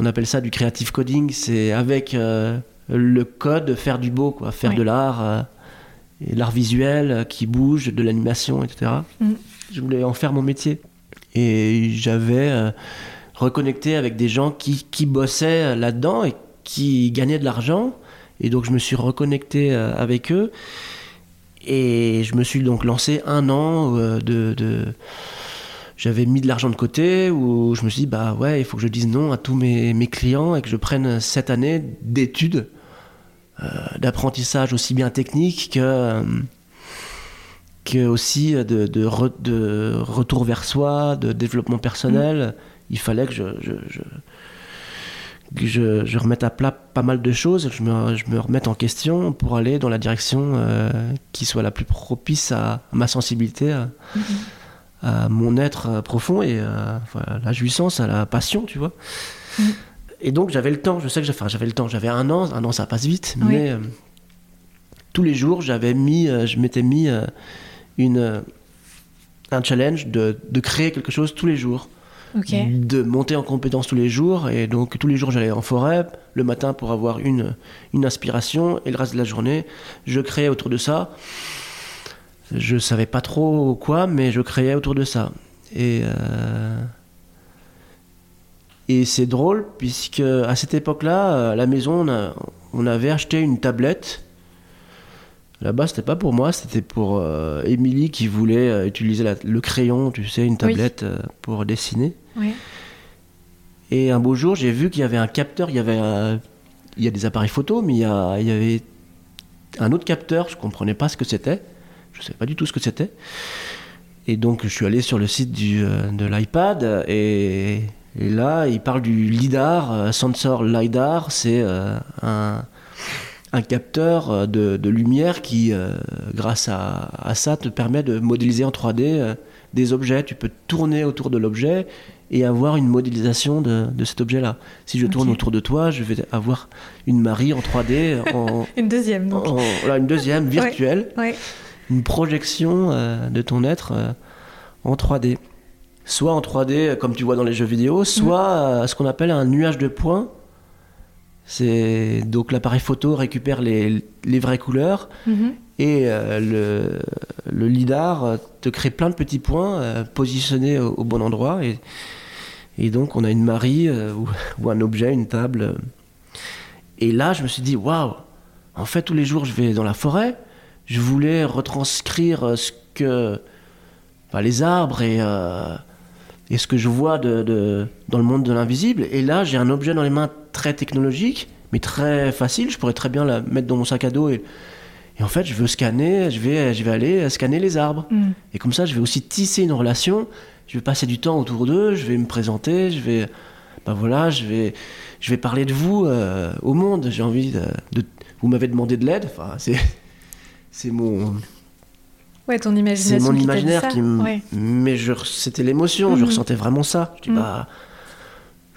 on appelle ça du creative coding, c'est avec euh, le code, faire du beau, quoi, faire de l'art, euh, et l'art visuel euh, qui bouge, de l'animation, etc. Mm. Je voulais en faire mon métier. Et j'avais euh, reconnecté avec des gens qui, qui bossaient là-dedans et qui gagnaient de l'argent. Et donc je me suis reconnecté euh, avec eux. Et je me suis donc lancé un an euh, de... de- J'avais mis de l'argent de côté où je me suis dit, bah ouais, il faut que je dise non à tous mes, mes clients et que je prenne cette année d'études, euh, d'apprentissage aussi bien technique que, euh, que aussi de, de, re- de retour vers soi, de développement personnel. Il fallait que je, je, je, que je, je remette à plat pas mal de choses, que je me, je me remette en question pour aller dans la direction euh, qui soit la plus propice à ma sensibilité, à, à mon être euh, profond et euh, à la jouissance, à la passion, tu vois. Mhm. Et donc j'avais le temps, je sais que enfin, j'avais le temps, j'avais un an, un an ça passe vite, Oui. mais euh, tous les jours j'avais mis, euh, je m'étais mis une, un challenge de, de créer quelque chose tous les jours De monter en compétence tous les jours. Et donc, tous les jours, j'allais en forêt, le matin pour avoir une, une inspiration, et le reste de la journée, je créais autour de ça. Je savais pas trop quoi, mais je créais autour de ça. Et, euh, et c'est drôle, puisque à cette époque-là, à la maison, on, a- on avait acheté une tablette. Là-bas, c'était pas pour moi, c'était pour euh, Émilie qui voulait euh, utiliser la- le crayon, tu sais, une tablette euh, pour dessiner. Oui. Et un beau jour, j'ai vu qu'il y avait un capteur, il y avait un- il y a des appareils photo, mais il y, a- il y avait un autre capteur, je comprenais pas ce que c'était, je savais pas du tout ce que c'était. Et donc je suis allé sur le site du, de l'iPad et, et là il parle du LIDAR, Sensor LIDAR, c'est un, un capteur euh, de, de lumière qui, euh, grâce à, à ça, te permet de modéliser en 3D euh, des objets. Tu peux tourner autour de l'objet et avoir une modélisation de, de cet objet-là. Si je tourne autour de toi, je vais avoir une Marie en 3D, <laughs> en, Une deuxième, donc. en- voilà, une deuxième virtuelle, Ouais. une projection euh, de ton être en 3D. Soit en 3D, euh, comme tu vois dans les jeux vidéo, soit euh, ce qu'on appelle un nuage de points. C'est donc l'appareil photo récupère les, les vraies couleurs Mhm. et euh, le, le lidar euh, te crée plein de petits points euh, positionnés au, au bon endroit et, et donc on a une Marie euh, ou, <laughs> ou un objet, une table. Et là je me suis dit waouh, en fait tous les jours je vais dans la forêt, je voulais retranscrire ce que enfin, les arbres et, et ce que je vois de, de- dans le monde de l'invisible. Et là j'ai un objet dans les mains très technologique mais très facile, je pourrais très bien la mettre dans mon sac à dos et et en fait, je veux scanner, je vais, je vais aller scanner les arbres. Mm. Et comme ça, je vais aussi tisser une relation. Je vais passer du temps autour d'eux, je vais me présenter, je vais, ben voilà, je vais, je vais parler de vous euh, au monde. J'ai envie de, de- vous m'avez demandé de l'aide. Enfin, c'est, c'est mon, Ouais, ton c'est imagination. mon qui dit imaginaire ça. qui me, Ouais. mais je, c'était l'émotion. Je Mhm. ressentais vraiment ça. Je dis Mhm. bah,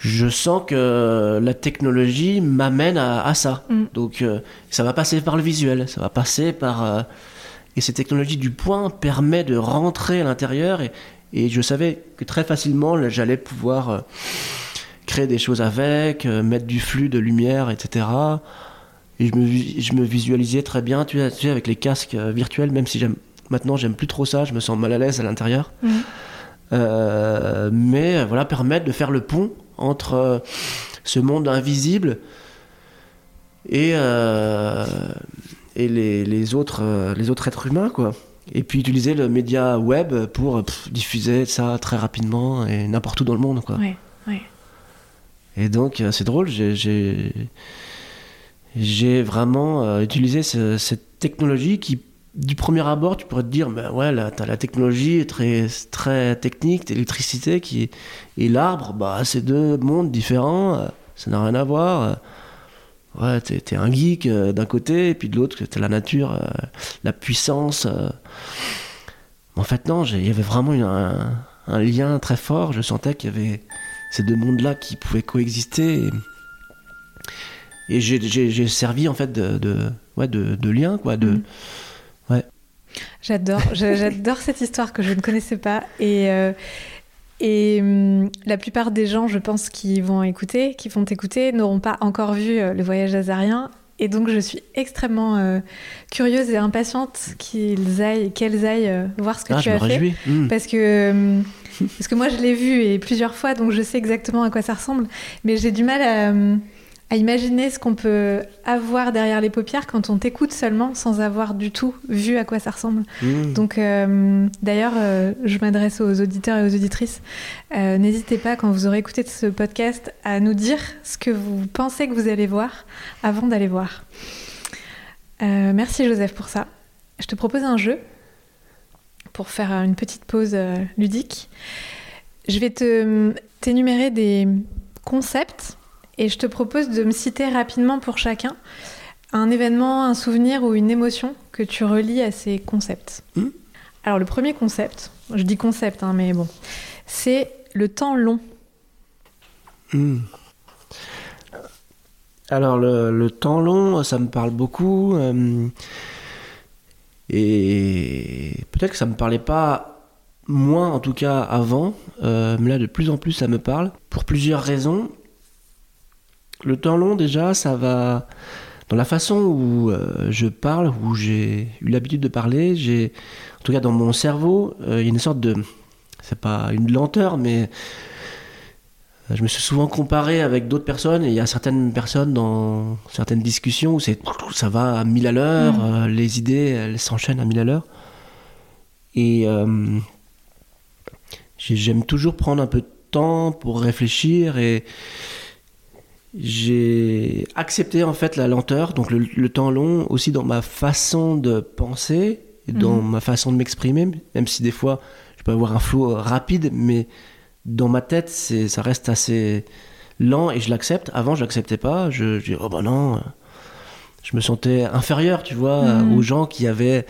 je sens que la technologie m'amène à, à ça. Mhm. Donc euh, ça va passer par le visuel, ça va passer par euh, et cette technologie du point permet de rentrer à l'intérieur et, et je savais que très facilement j'allais pouvoir euh, créer des choses avec, mettre du flux de lumière, etc. Et je me, vi- je me visualisais très bien, tu sais, avec les casques virtuels, même si j'aime maintenant j'aime plus trop ça, je me sens mal à l'aise à l'intérieur. Euh, mais voilà, permettre de faire le pont entre euh, ce monde invisible et, euh, et les, les autres, euh, les autres êtres humains, quoi. Et puis utiliser le média web pour pff, diffuser ça très rapidement et n'importe où dans le monde, quoi. Ouais. Ouais. Et donc, c'est drôle, j'ai- vraiment euh, utilisé ce- cette technologie qui, du premier abord, tu pourrais te dire, ben ouais, là, t'as la technologie très, très technique, l'électricité, qui et l'arbre, bah, c'est deux mondes différents, euh, ça n'a rien à voir. euh. Ouais, t'es t'es un geek euh, d'un côté, et puis de l'autre, t'as la nature, la puissance. euh. En fait, non, il y avait vraiment un, lien très fort. Je sentais qu'il y avait ces deux mondes-là qui pouvaient coexister. Et, j'ai- servi en fait de, ouais, de, lien, quoi. De, Mhm. J'adore, j'adore cette histoire que je ne connaissais pas. Et, euh, et hum, la plupart des gens, je pense, qui vont écouter, qui vont t'écouter, n'auront pas encore vu euh, le voyage azarien. Et donc, je suis extrêmement euh, curieuse et impatiente qu'ils aillent, qu'elles aillent voir ce que Ah, tu je me as fait. réjouis. Mm. Parce que, euh, parce que moi, je l'ai vu et plusieurs fois, donc je sais exactement à quoi ça ressemble. Mais j'ai du mal à, euh, à imaginer ce qu'on peut avoir derrière les paupières quand on t'écoute seulement sans avoir du tout vu à quoi ça ressemble. Mm. Donc, euh, d'ailleurs, euh, je m'adresse aux auditeurs et aux auditrices. Euh, N'hésitez pas, quand vous aurez écouté ce podcast, à nous dire ce que vous pensez que vous allez voir avant d'aller voir. Merci Joseph pour ça. Je te propose un jeu pour faire une petite pause ludique. Je vais te t'énumérer des concepts et je te propose de me citer rapidement pour chacun un événement, un souvenir ou une émotion que tu relis à ces concepts. Hmm. Alors le premier concept, je dis concept, hein, mais bon, c'est le temps long. Mm. Alors le, le temps long, ça me parle beaucoup. euh, et peut-être que ça me parlait pas moins, en tout cas avant. euh, mais là, de plus en plus, ça me parle. Pour plusieurs raisons. Le temps long, déjà, ça va. Dans la façon où euh, je parle, où j'ai eu l'habitude de parler, j'ai. En tout cas, dans mon cerveau, euh, il y a une sorte de. C'est pas une lenteur, mais je me suis souvent comparé avec d'autres personnes et il y a certaines personnes dans certaines discussions où c'est ça va à 1000 à l'heure, Mm. euh, les idées elles s'enchaînent à 1000 à l'heure. Et euh, j'ai- j'aime toujours prendre un peu de temps pour réfléchir et j'ai accepté en fait la lenteur, donc le, le temps long aussi dans ma façon de penser dans Mhm. ma façon de m'exprimer, même si des fois je peux avoir un flow rapide, mais dans ma tête, c'est, ça reste assez lent et je l'accepte. Avant, je l'acceptais pas. Je, je dis, oh bah non. Je me sentais inférieur, tu vois, Mhm. aux gens qui avaient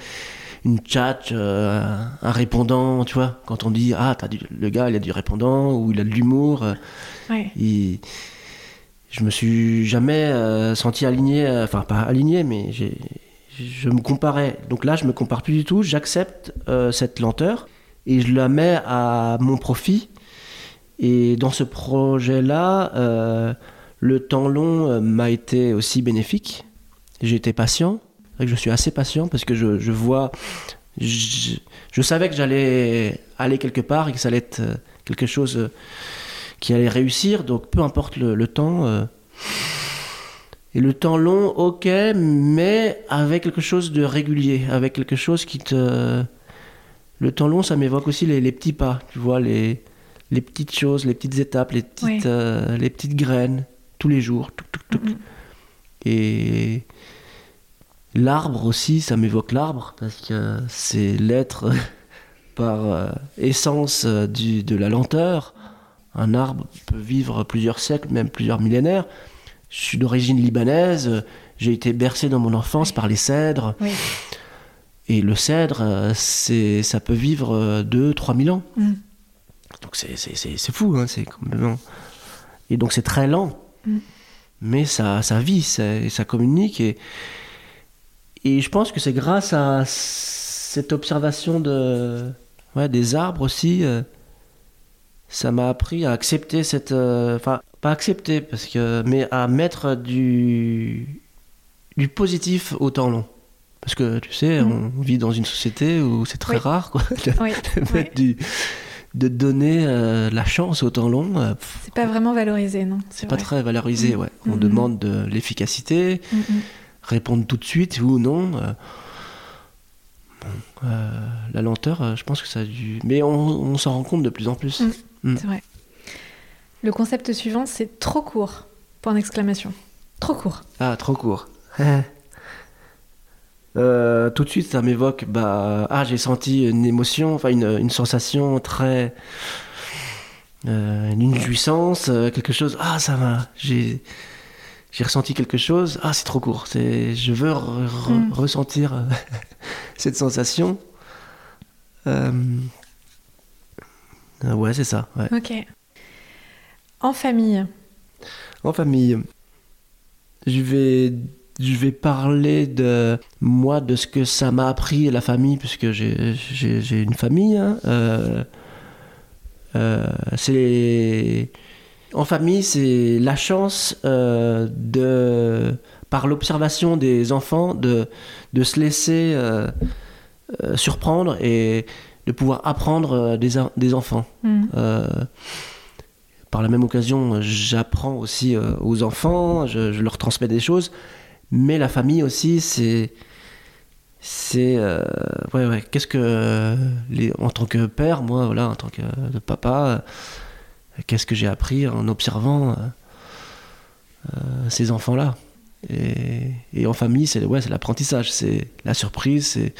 une chat, euh, un répondant, tu vois. Quand on dit, ah, t'as du, le gars, il a du répondant ou il a de l'humour. euh, Ouais. il- Je me suis jamais euh, senti aligné, euh, enfin pas aligné, mais je me comparais. Donc là, je me compare plus du tout. J'accepte euh, cette lenteur et je la mets à mon profit. Et dans ce projet-là, le temps long m'a été aussi bénéfique. Été patient. Je suis assez patient parce que je, vois. Je, savais que j'allais aller quelque part et que ça allait être quelque chose qui allait réussir. Donc peu importe le, le temps. euh. Et le temps long, ok, mais avec quelque chose de régulier, avec quelque chose qui te. Le temps long, ça m'évoque aussi les, les petits pas, tu vois, les, les petites choses, les petites étapes, les petites, Oui. euh, les petites graines, tous les jours. touc, touc, touc. Mhm. Et l'arbre aussi, ça m'évoque l'arbre, parce que c'est l'être <laughs> par euh, essence du- de la lenteur. Un arbre peut vivre plusieurs siècles, même plusieurs millénaires. Je suis d'origine libanaise, euh, j'ai été bercé dans mon enfance par les cèdres. Oui. Et le cèdre, euh, c'est, ça peut vivre 2-3 000 ans. Mm. Donc c'est, c'est, c'est, c'est fou, hein, c'est complètement... Et donc c'est très lent. Mm. Mais ça, ça vit, ça, ça communique. Et, et je pense que c'est grâce à cette observation de, ouais, des arbres aussi, euh, ça m'a appris à accepter cette... euh, Enfin, pas accepter, parce que, mais à mettre du, du positif au temps long. Parce que tu sais, Mm. on vit dans une société où c'est très Oui. rare quoi, de, Oui. <laughs> de du- donner euh, la chance au temps long. euh, C'est pas vraiment valorisé, non c'est pas très valorisé. Mm. Ouais. On Mm. demande de l'efficacité, Mm, mm. répondre tout de suite ou non. euh, bon, la lenteur, je pense que ça a dû. Mais on, on s'en rend compte de plus en plus. Mm. C'est vrai. Le concept suivant, c'est trop court. Point d'exclamation. Trop court. Ah, trop court. <laughs> Euh, tout de suite, ça m'évoque. Bah, ah, j'ai senti une émotion, enfin une, une sensation très, euh, une jouissance, euh, quelque chose. Ah, ça m'a. J'ai, j'ai ressenti quelque chose. Ah, c'est trop court. C'est, je veux re- re- Mm. ressentir <laughs> cette sensation. Euh, ouais, c'est ça. Ouais. Ok. En famille. En famille, je vais, je vais parler de moi, de ce que ça m'a appris la famille, puisque j'ai, une famille. hein. Euh, euh, c'est en famille, c'est la chance euh, de par l'observation des enfants, de, de se laisser euh, euh, surprendre et de pouvoir apprendre des, des enfants. Mm. par la même occasion, j'apprends aussi aux enfants, je, je, leur transmets des choses, mais la famille aussi, c'est c'est ouais ouais qu'est-ce que les, en tant que père moi voilà en tant que papa qu'est-ce que j'ai appris en observant ces enfants là et, en famille, c'est ouais, l'apprentissage, c'est la surprise, c'est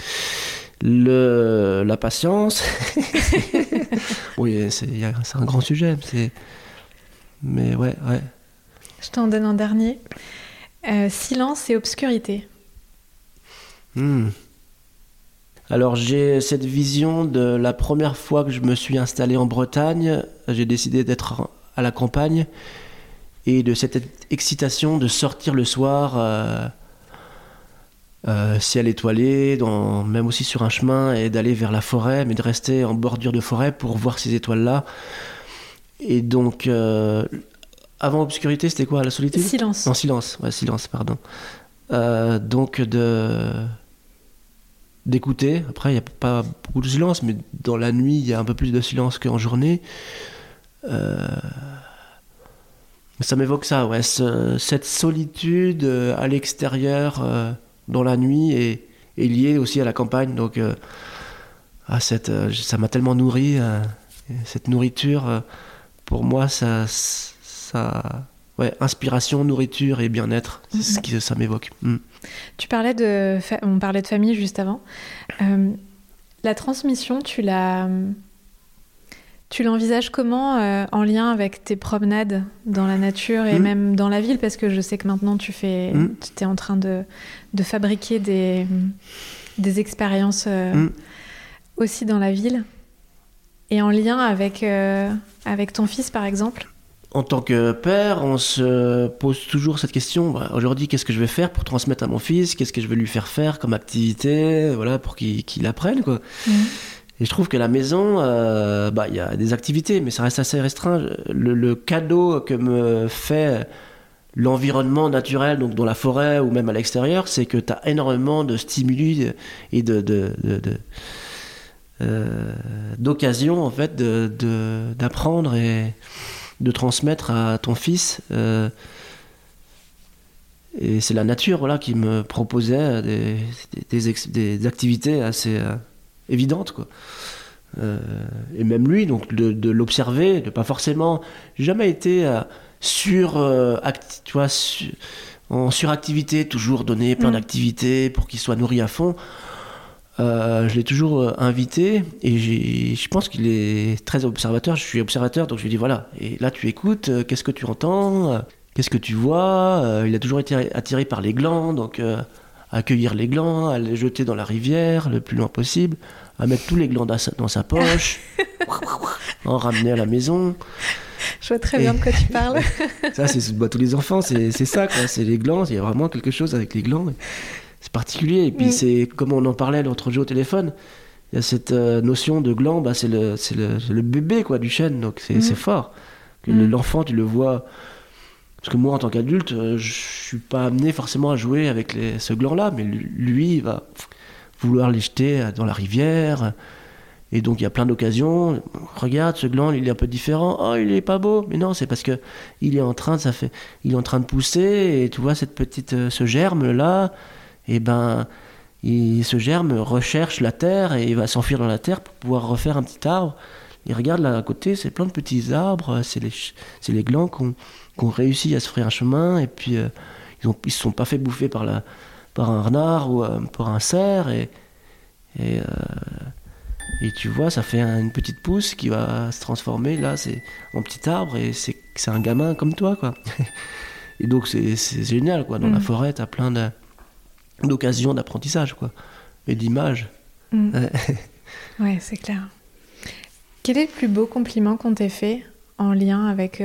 le, la patience. <laughs> oui, c'est un grand sujet. Mais ouais, ouais. Je t'en donne un dernier. Euh, silence et obscurité. Hmm. Alors j'ai cette vision de la première fois que je me suis installé en Bretagne, j'ai décidé d'être à la campagne et de cette excitation de sortir le soir, euh, euh, ciel étoilé, dans, même aussi sur un chemin, et d'aller vers la forêt, mais de rester en bordure de forêt pour voir ces étoiles-là. Et donc, euh, avant obscurité, c'était quoi La solitude? Silence. Non, silence, ouais, silence, pardon. donc, de d'écouter. Après, il n'y a pas beaucoup de silence, mais dans la nuit, il y a un peu plus de silence qu'en journée. Euh, ça m'évoque ça, ouais, cette solitude euh, à l'extérieur, euh, dans la nuit, est, liée aussi à la campagne. Donc, euh, à cette, ça m'a tellement nourri. cette nourriture, pour moi, ça, ça, ouais, inspiration, nourriture et bien-être, c'est ce qui ça m'évoque. Mm. Tu parlais de, on parlait de famille juste avant. la transmission, tu l'as tu l'envisages comment euh, en lien avec tes promenades dans la nature et hmm. même dans la ville? Parce que je sais que maintenant tu fais, hmm. tu es en train de, de fabriquer des, des expériences euh, hmm. aussi dans la ville et en lien avec, euh, avec ton fils par exemple? En tant que père, on se pose toujours cette question. Bah, aujourd'hui, qu'est-ce que je vais faire pour transmettre à mon fils? Qu'est-ce que je vais lui faire faire comme activité? Voilà, pour qu'il apprenne. Quoi. Et je trouve que la maison, euh, bah, il y a des activités, mais ça reste assez restreint. Le, cadeau que me fait l'environnement naturel, donc dans la forêt ou même à l'extérieur, c'est que tu as énormément de stimuli et de, de, euh, d'occasions en fait d'apprendre et de transmettre à ton fils. Euh, et c'est la nature voilà, qui me proposait des, des activités assez évidente quoi. Euh, et même lui, donc de, l'observer, de pas forcément, jamais été euh, sur, euh, tu vois, en suractivité, toujours donner plein mm. d'activités pour qu'il soit nourri à fond. je l'ai toujours invité et je pense qu'il est très observateur. Je suis observateur, donc je lui dis voilà. Et là, tu écoutes, qu'est-ce que tu entends Qu'est-ce que tu vois Il a toujours été attiré par les glands, donc accueillir les glands, à les jeter dans la rivière le plus loin possible, à mettre tous les glands dans sa, poche, <laughs> en ramener à la maison. Je vois très bien de quoi tu parles. <laughs> ça, c'est bah, tous les enfants, c'est ça, c'est les glands. Il y a vraiment quelque chose avec les glands. C'est particulier. Et puis, mm. c'est comme on en parlait l'autre jour au téléphone. Il y a cette euh, notion de gland, bah, c'est le, le, le, bébé quoi, du chêne, donc c'est mm. fort. Mm. L'enfant, tu le vois parce que moi, en tant qu'adulte, euh, je suis pas amené forcément à jouer avec les, ce gland-là, mais lui, il va vouloir les jeter dans la rivière. Et donc, il y a plein d'occasions. Regarde, ce gland, il est un peu différent. Oh, il est pas beau. Mais non, c'est parce que il est en train de, ça fait, il est en train de pousser. Et tu vois, cette petite, euh, ce germe-là, et eh ben, il, ce germe recherche la terre et il va s'enfuir dans la terre pour pouvoir refaire un petit arbre. Et regarde là à côté, c'est plein de petits arbres. C'est les, c'est les glands qu'on qui ont réussi à se frayer un chemin et puis euh, ils ne se sont pas fait bouffer par, la, par un renard ou euh, par un cerf et, et, euh, et, tu vois ça fait une petite pousse qui va se transformer. Là c'est en petit arbre et c'est c'est un gamin comme toi quoi. <laughs> Et donc c'est génial quoi. Dans la mm. forêt tu as plein d'occasions d'apprentissage quoi et d'images. Mm. <laughs> ouais, c'est clair. Quel est le plus beau compliment qu'on t'ait fait en lien avec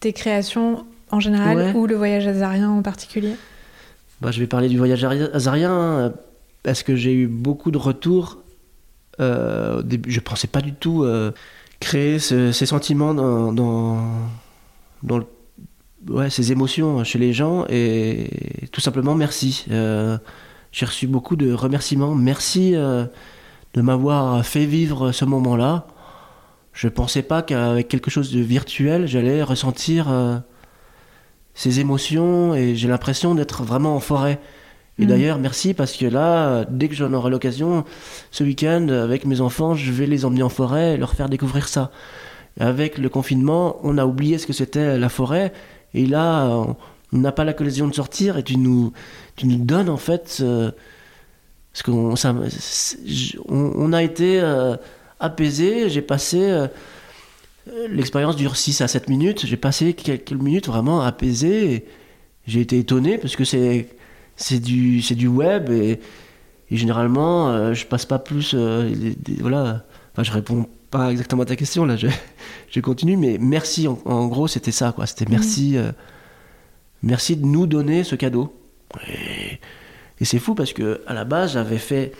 tes créations en général ou le voyage azarien en particulier? Bah, Je vais parler du voyage azarien euh, parce que j'ai eu beaucoup de retours. Euh, je ne pensais pas du tout euh, créer ces sentiments ces émotions chez les gens et tout simplement merci. Euh, j'ai reçu beaucoup de remerciements. Merci de m'avoir fait vivre ce moment-là. Je pensais pas qu'avec quelque chose de virtuel, j'allais ressentir ces émotions et j'ai l'impression d'être vraiment en forêt. Et Mm. d'ailleurs, merci parce que là, dès que j'en aurai l'occasion, ce week-end, avec mes enfants, je vais les emmener en forêt et leur faire découvrir ça. Avec le confinement, on a oublié ce que c'était la forêt. Et là, on n'a pas l'occasion de sortir et tu nous, tu nous donnes en fait. euh, parce qu'on on, on a été euh, apaisé. J'ai passé. euh, L'expérience dure 6 à 7 minutes. J'ai passé quelques minutes vraiment apaisé. J'ai été étonné parce que c'est c'est du, c'est du web et, et généralement euh, je passe pas plus. euh, des- des- voilà. Enfin, je réponds pas exactement à ta question là. Je, <laughs> je continue, mais merci. En, en gros, c'était ça quoi. C'était merci. euh, merci de nous donner ce cadeau. Et, et c'est fou parce que à la base, j'avais fait.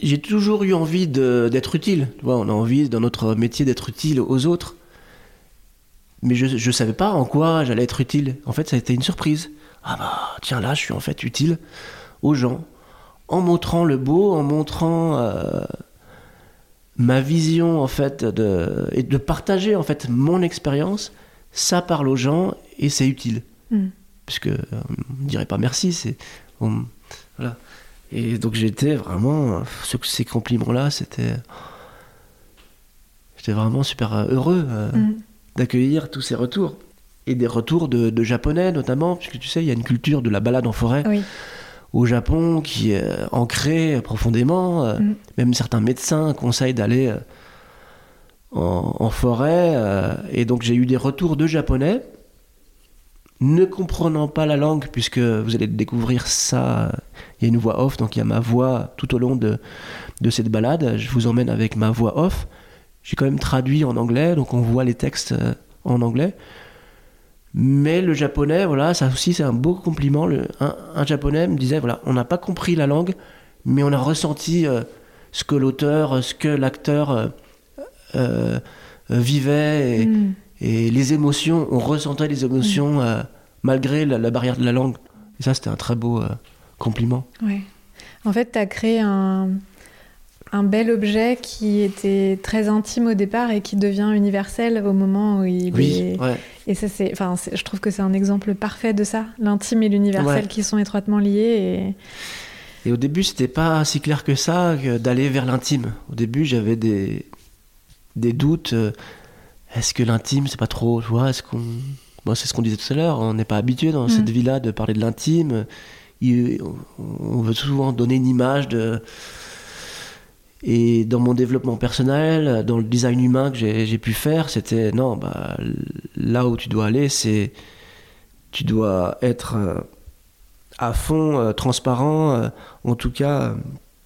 J'ai toujours eu envie d'être utile. Tu vois, on a envie dans notre métier d'être utile aux autres. Mais je ne savais pas en quoi j'allais être utile. En fait, ça a été une surprise. Ah bah, tiens, là, je suis en fait utile aux gens. En montrant le beau, en montrant euh, ma vision, en fait, de, et de partager, en fait, mon expérience, ça parle aux gens et c'est utile. Mm. Puisque euh, on ne dirait pas merci, c'est. voilà. Et donc j'étais vraiment. ce- ces compliments-là, c'était. J'étais vraiment super euh, heureux. euh, Mm. d'accueillir tous ces retours. Et des retours de, de japonais notamment, puisque tu sais, il y a une culture de la balade en forêt Oui. au Japon qui est euh, ancrée profondément. Mm. Même certains médecins conseillent d'aller en, en forêt. euh, et donc j'ai eu des retours de japonais, ne comprenant pas la langue, puisque vous allez découvrir ça. euh, Il y a une voix off, donc il y a ma voix tout au long de, de cette balade. Je vous emmène avec ma voix off. J'ai quand même traduit en anglais, donc on voit les textes euh, en anglais. Mais le japonais, voilà, ça aussi c'est un beau compliment. Un, japonais me disait, voilà, on n'a pas compris la langue, mais on a ressenti euh, ce que l'auteur, ce que l'acteur vivait Mm. Et les émotions, on ressentait les émotions euh, malgré la, la barrière de la langue. Et ça, c'était un très beau euh, compliment. Ouais. En fait, tu as créé un, un bel objet qui était très intime au départ et qui devient universel au moment où il Oui, est... ouais. Et ça, c'est, enfin, je trouve que c'est un exemple parfait de ça, l'intime et l'universel Ouais. qui sont étroitement liés. Et au début, c'était pas si clair que ça que d'aller vers l'intime. Au début, j'avais des, des doutes. Est-ce que l'intime, c'est pas trop, tu vois Est-ce qu'on, moi, c'est ce qu'on disait tout à l'heure. On n'est pas habitué dans Mm. cette vie-là de parler de l'intime. On veut souvent donner une image de. Et dans mon développement personnel, dans le design humain que j'ai pu faire, c'était non, bah, là où tu dois aller, c'est tu dois être euh, à fond euh, transparent, euh, en tout cas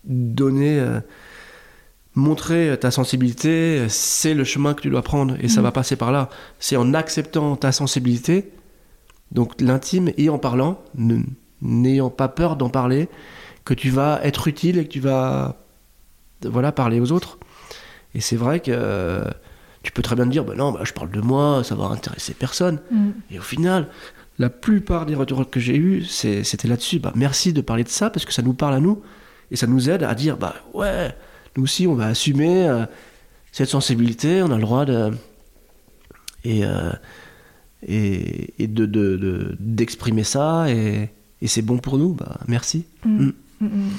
donner, montrer ta sensibilité, c'est le chemin que tu dois prendre et ça Mhm. va passer par là. C'est en acceptant ta sensibilité, donc l'intime, et en parlant, n'ayant pas peur d'en parler, que tu vas être utile et que tu vas voilà, parler aux autres. Et c'est vrai que euh, tu peux très bien te dire, bah non, bah, je parle de moi, ça va intéresser personne. Mm. Et au final, la plupart des retours que j'ai eus, c'était là-dessus. Bah, merci de parler de ça parce que ça nous parle à nous et ça nous aide à dire bah ouais, nous aussi on va assumer euh, cette sensibilité, on a le droit de et euh, et, et de de- de- d'exprimer ça et, et c'est bon pour nous. Bah merci, Mm. Mm. Mm,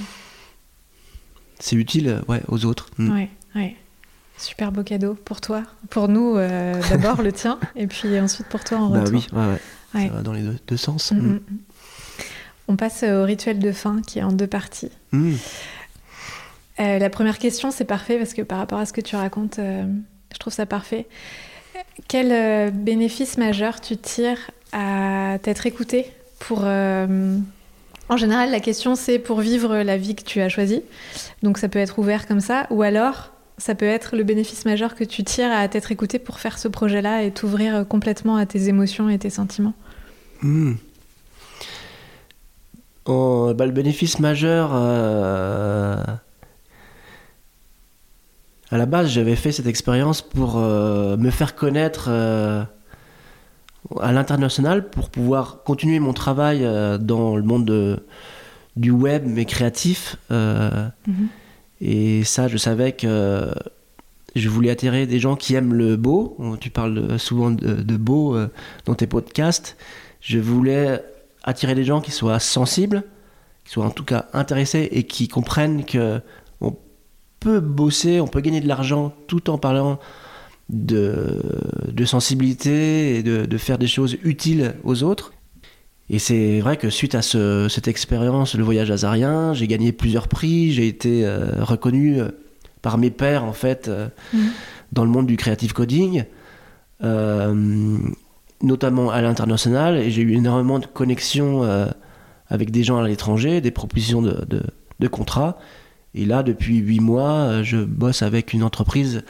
c'est utile euh, ouais aux autres. Ouais, ouais. Super beau cadeau pour toi. Pour nous, euh, d'abord le tien, <laughs> et puis ensuite pour toi en Bah retour. oui, ouais, ça va dans les deux, deux sens. On passe au rituel de fin qui est en deux parties. Euh, la première question, c'est parfait parce que par rapport à ce que tu racontes, euh, je trouve ça parfait. Quel euh, bénéfice majeur tu tires à t'être écouté pour En général, la question c'est pour vivre la vie que tu as choisie. Donc ça peut être ouvert comme ça, ou alors ça peut être le bénéfice majeur que tu tires à t'être écouté pour faire ce projet-là et t'ouvrir complètement à tes émotions et tes sentiments. Hmm. En- bah, le bénéfice majeur, à la base, j'avais fait cette expérience pour euh, me faire connaître euh, à l'international pour pouvoir continuer mon travail euh, dans le monde de- du web, mais créatif. Mhm. et ça, je savais que je voulais attirer des gens qui aiment le beau. Tu parles souvent de, de beau dans tes podcasts. Je voulais attirer des gens qui soient sensibles, qui soient en tout cas intéressés et qui comprennent que peut bosser, on peut gagner de l'argent tout en parlant de, de sensibilité et de, de faire des choses utiles aux autres. Et c'est vrai que suite à ce- cette expérience, le voyage azarien, j'ai gagné plusieurs prix, j'ai été euh, reconnu euh, par mes pairs en fait euh, Mhm. dans le monde du creative coding, euh, notamment à l'international, et j'ai eu énormément de connexions avec des gens à l'étranger, des propositions de contrats. Et là, depuis huit mois, euh, je bosse avec une entreprise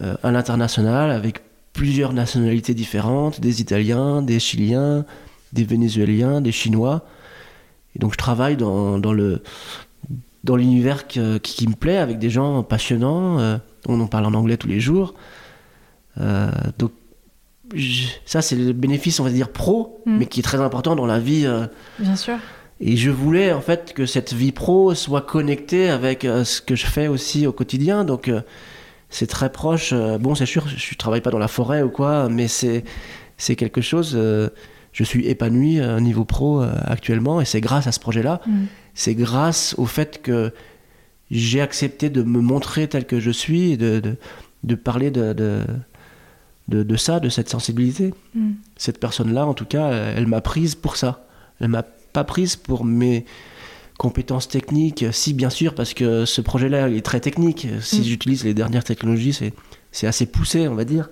euh, à l'international, avec plusieurs nationalités différentes, des Italiens, des Chiliens, des Vénézuéliens, des Chinois. Et donc je travaille dans, dans le dans l'univers qui, qui me plaît, avec des gens passionnants. euh, on en parle en anglais tous les jours. Euh, donc je- ça, c'est le bénéfice, on va dire, pro, Mm. mais qui est très important dans la vie. Bien sûr. Et je voulais en fait que cette vie pro soit connectée avec euh, ce que je fais aussi au quotidien. Donc euh, c'est très proche. euh, bon, c'est sûr, je ne travaille pas dans la forêt ou quoi, mais c'est c'est quelque chose. je suis épanoui au niveau pro actuellement et c'est grâce à ce projet-là. Mhm. C'est grâce au fait que j'ai accepté de me montrer tel que je suis et de, de, de parler de, de, de, de ça, de cette sensibilité Mhm. cette personne-là, en tout cas, elle m'a prise pour ça. Elle m'a pas prise pour mes compétences techniques. Si, bien sûr, parce que ce projet-là est très technique. Si Mm. j'utilise les dernières technologies, c'est, c'est assez poussé, on va dire.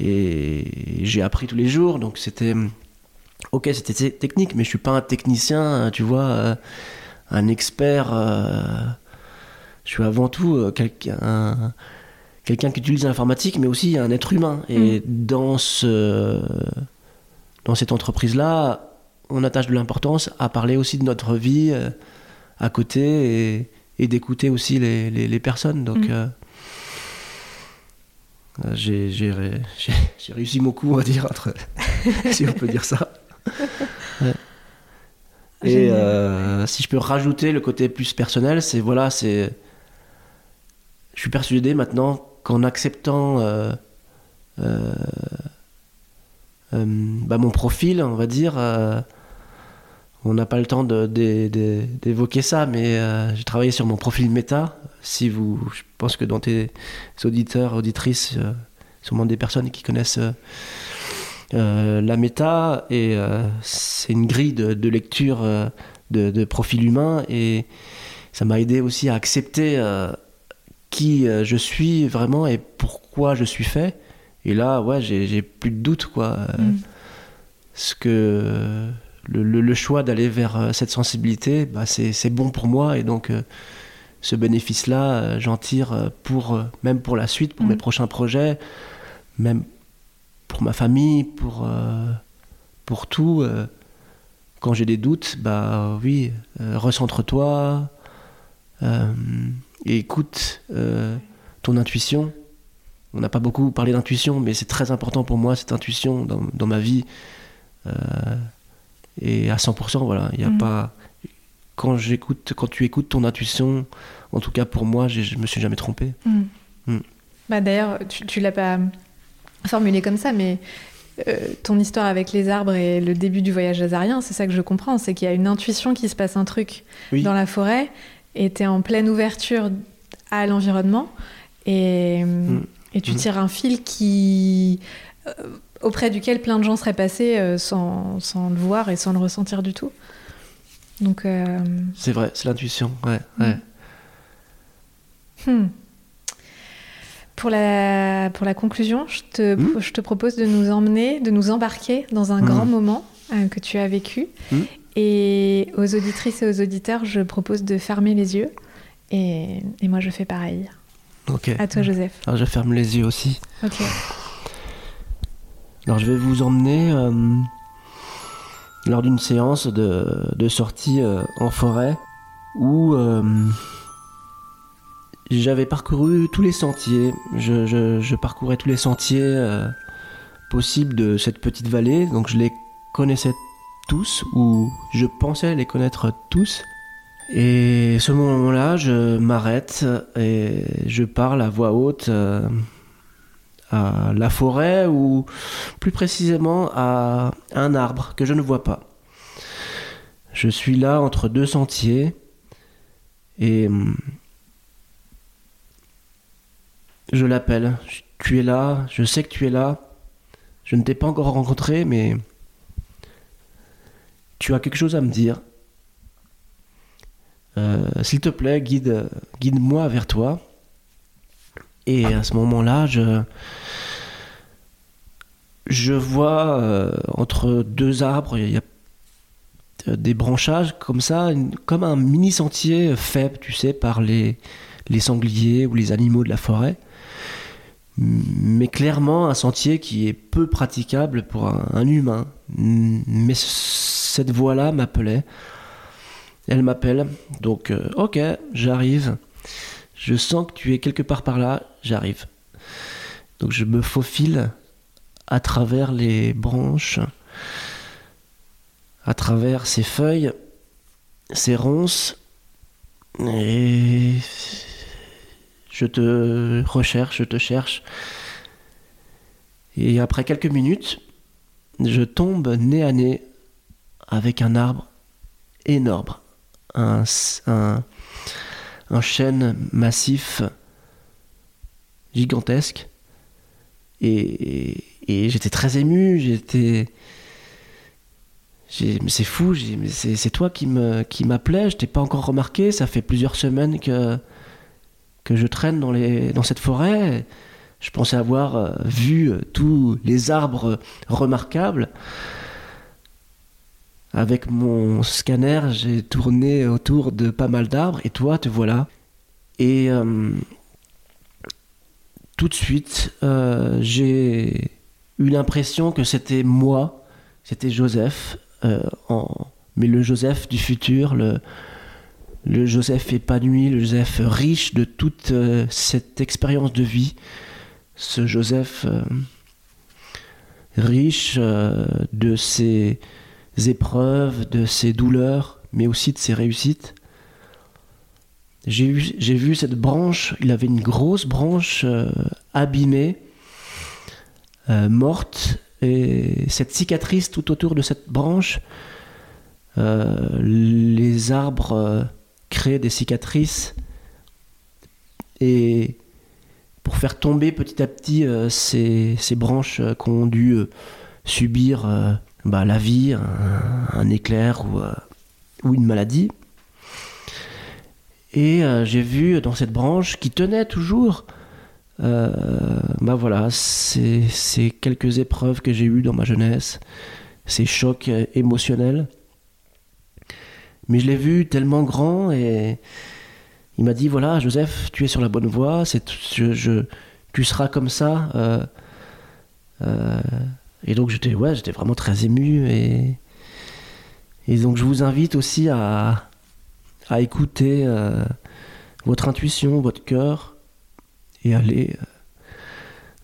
Et j'ai appris tous les jours, donc c'était. Ok, c'était te- technique, mais je suis pas un technicien, tu vois, euh, un expert. euh, je suis avant tout euh, quelqu'un un- quelqu'un qui utilise l'informatique, mais aussi un être humain. Et dans, ce, dans cette entreprise-là, on attache de l'importance à parler aussi de notre vie euh, à côté et, et d'écouter aussi les, les- les personnes. Donc, Mm. euh, euh, j'ai j'ai ré- <laughs> j'ai- j'ai réussi mon coup, on va dire, entre- <laughs> si on peut dire ça. Ouais. Et euh, si je peux rajouter le côté plus personnel, c'est voilà, c'est. Je suis persuadé maintenant qu'en acceptant euh, euh, euh, bah, mon profil, on va dire, on n'a pas le temps d'évoquer ça, mais euh, j'ai travaillé sur mon profil méta. Si vous, je pense que dans tes auditeurs, auditrices, euh, sûrement des personnes qui connaissent euh, euh, la méta, et c'est une grille de, de lecture de, de profil humain, et ça m'a aidé aussi à accepter qui je suis vraiment et pourquoi je suis fait. Et là, ouais, j'ai plus de doute, quoi. Mhm. Ce que le, le- le choix d'aller vers euh, cette sensibilité, bah, c'est bon pour moi, et donc euh, ce bénéfice-là, euh, j'en tire pour même pour la suite, pour mes prochains projets, même pour ma famille, pour pour tout. quand j'ai des doutes, bah oui, recentre-toi euh, et écoute euh, ton intuition. On n'a pas beaucoup parlé d'intuition, mais c'est très important pour moi cette intuition dans, dans ma vie. Euh, et à 100%, voilà, il y a Mhm. pas. Quand j'écoute, quand tu écoutes ton intuition, en tout cas pour moi, je me suis jamais trompé. Mm. Mm. Bah, D'ailleurs, tu, tu l'as pas formulé comme ça, mais euh, ton histoire avec les arbres et le début du voyage azarien, c'est ça que je comprends, c'est qu'il y a une intuition qui se passe un truc Oui. dans la forêt et tu es en pleine ouverture à l'environnement et, Mm. et tu Mm. tires un fil qui euh, auprès duquel plein de gens seraient passés euh, sans, sans le voir et sans le ressentir du tout. Donc, euh, C'est vrai, c'est l'intuition. Ouais, Mm. ouais. Hmm. Pour la, pour la conclusion, je te, Hmm. je te propose de nous emmener, de nous embarquer dans un Hmm. grand moment euh, que tu as vécu. Hmm. Et aux auditrices et aux auditeurs, je propose de fermer les yeux. Et, et moi, je fais pareil. Ok. À toi, Joseph. Alors je ferme les yeux aussi. Ok. Alors je vais vous emmener euh, lors d'une séance de, sortie euh, en forêt où euh, j'avais parcouru tous les sentiers. Je, parcourais tous les sentiers euh, possible de cette petite vallée. Donc je les connaissais tous, ou je pensais les connaître tous. Et ce moment-là, je m'arrête et je parle à voix haute la forêt ou plus précisément à un arbre que je ne vois pas. Je suis là entre deux sentiers et hum, je l'appelle. Tu es là, je sais que tu es là. Je ne t'ai pas encore rencontré, mais tu as quelque chose à me dire. Euh, s'il te plaît, guide, guide-moi vers toi. Et à ce moment-là, je, je vois euh, entre deux arbres, il y a des branchages comme ça, comme un mini sentier fait, tu sais, par les, les sangliers ou les animaux de la forêt. Mais clairement, un sentier qui est peu praticable pour un, humain. Mais cette voie-là m'appelait. Elle m'appelle. Donc, euh, ok, j'arrive. Je sens que tu es quelque part par là. J'arrive. Donc, je me faufile à travers les branches, à travers ces feuilles, ces ronces, et je te recherche, je te cherche. Et après quelques minutes, je tombe nez à nez avec un arbre énorme, un, un chêne massif gigantesque. Et, j'étais très ému, j'étais. C'est fou, c'est toi qui m'appelais, qui je t'ai pas encore remarqué, ça fait plusieurs semaines que, que je traîne dans, les, dans cette forêt. Je pensais avoir euh, vu euh, tous les arbres remarquables. Avec mon scanner, j'ai tourné autour de pas mal d'arbres et toi, te voilà. Et euh, tout de suite, j'ai eu l'impression que c'était moi, c'était Joseph, euh, mais le Joseph du futur, le, Joseph épanoui, le Joseph riche de toute euh, cette expérience de vie, ce Joseph euh, riche de ses épreuves, de ses douleurs, mais aussi de ses réussites. J'ai vu cette branche, il avait une grosse branche abîmée, euh, morte et cette cicatrice tout autour de cette branche, euh, les arbres euh, créent des cicatrices et pour faire tomber petit à petit ces, ces, branches qui ont dû subir bah, la vie, un, éclair ou, ou, une maladie. Et j'ai vu dans cette branche qui tenait toujours euh, bah voilà, c'est quelques épreuves que j'ai eues dans ma jeunesse, ces chocs émotionnels. Mais je l'ai vu tellement grand et il m'a dit voilà, Joseph, tu es sur la bonne voie, c'est tu seras comme ça. Euh, euh, et donc j'étais ouais, j'étais vraiment très ému et et donc je vous invite aussi à à écouter votre intuition, votre cœur et aller euh,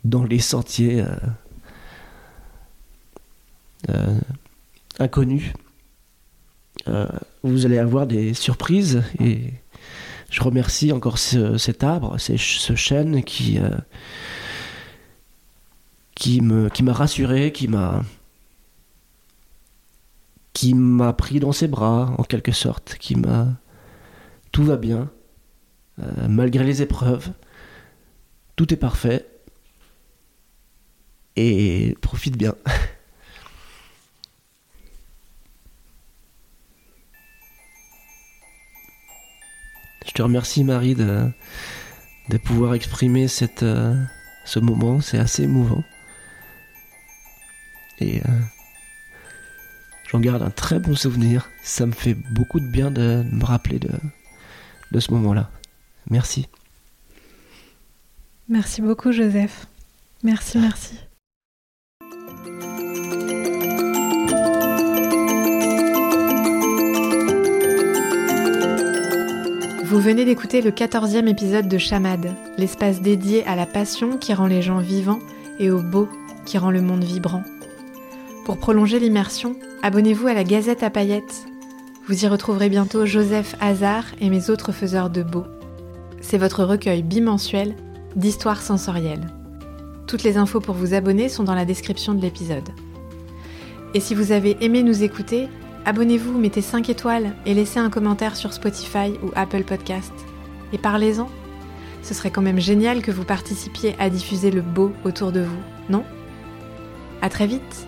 dans les sentiers euh, euh, inconnus. vous allez avoir des surprises et je remercie encore cet arbre, ce chêne qui, qui me qui m'a rassuré, qui m'a qui m'a pris dans ses bras en quelque sorte, qui m'a tout va bien malgré les épreuves tout est parfait. Et profite bien. <laughs> Je te remercie Marie de, de pouvoir exprimer cette, euh, ce moment, c'est assez émouvant. Et euh, j'en garde un très bon souvenir. Ça me fait beaucoup de bien de me rappeler de, de ce moment-là. Merci. Merci beaucoup Joseph. Merci, merci. Vous venez d'écouter le 14e épisode de Chamade, l'espace dédié à la passion qui rend les gens vivants et au beau qui rend le monde vibrant. Pour prolonger l'immersion, abonnez-vous à la Gazette à paillettes. Vous y retrouverez bientôt Joseph Hazard et mes autres faiseurs de beau. C'est votre recueil bimensuel d'histoires sensorielles. Toutes les infos pour vous abonner sont dans la description de l'épisode. Et si vous avez aimé nous écouter, abonnez-vous, mettez 5 étoiles et laissez un commentaire sur Spotify ou Apple Podcast. Et parlez-en. Ce serait quand même génial que vous participiez à diffuser le beau autour de vous, non? À très vite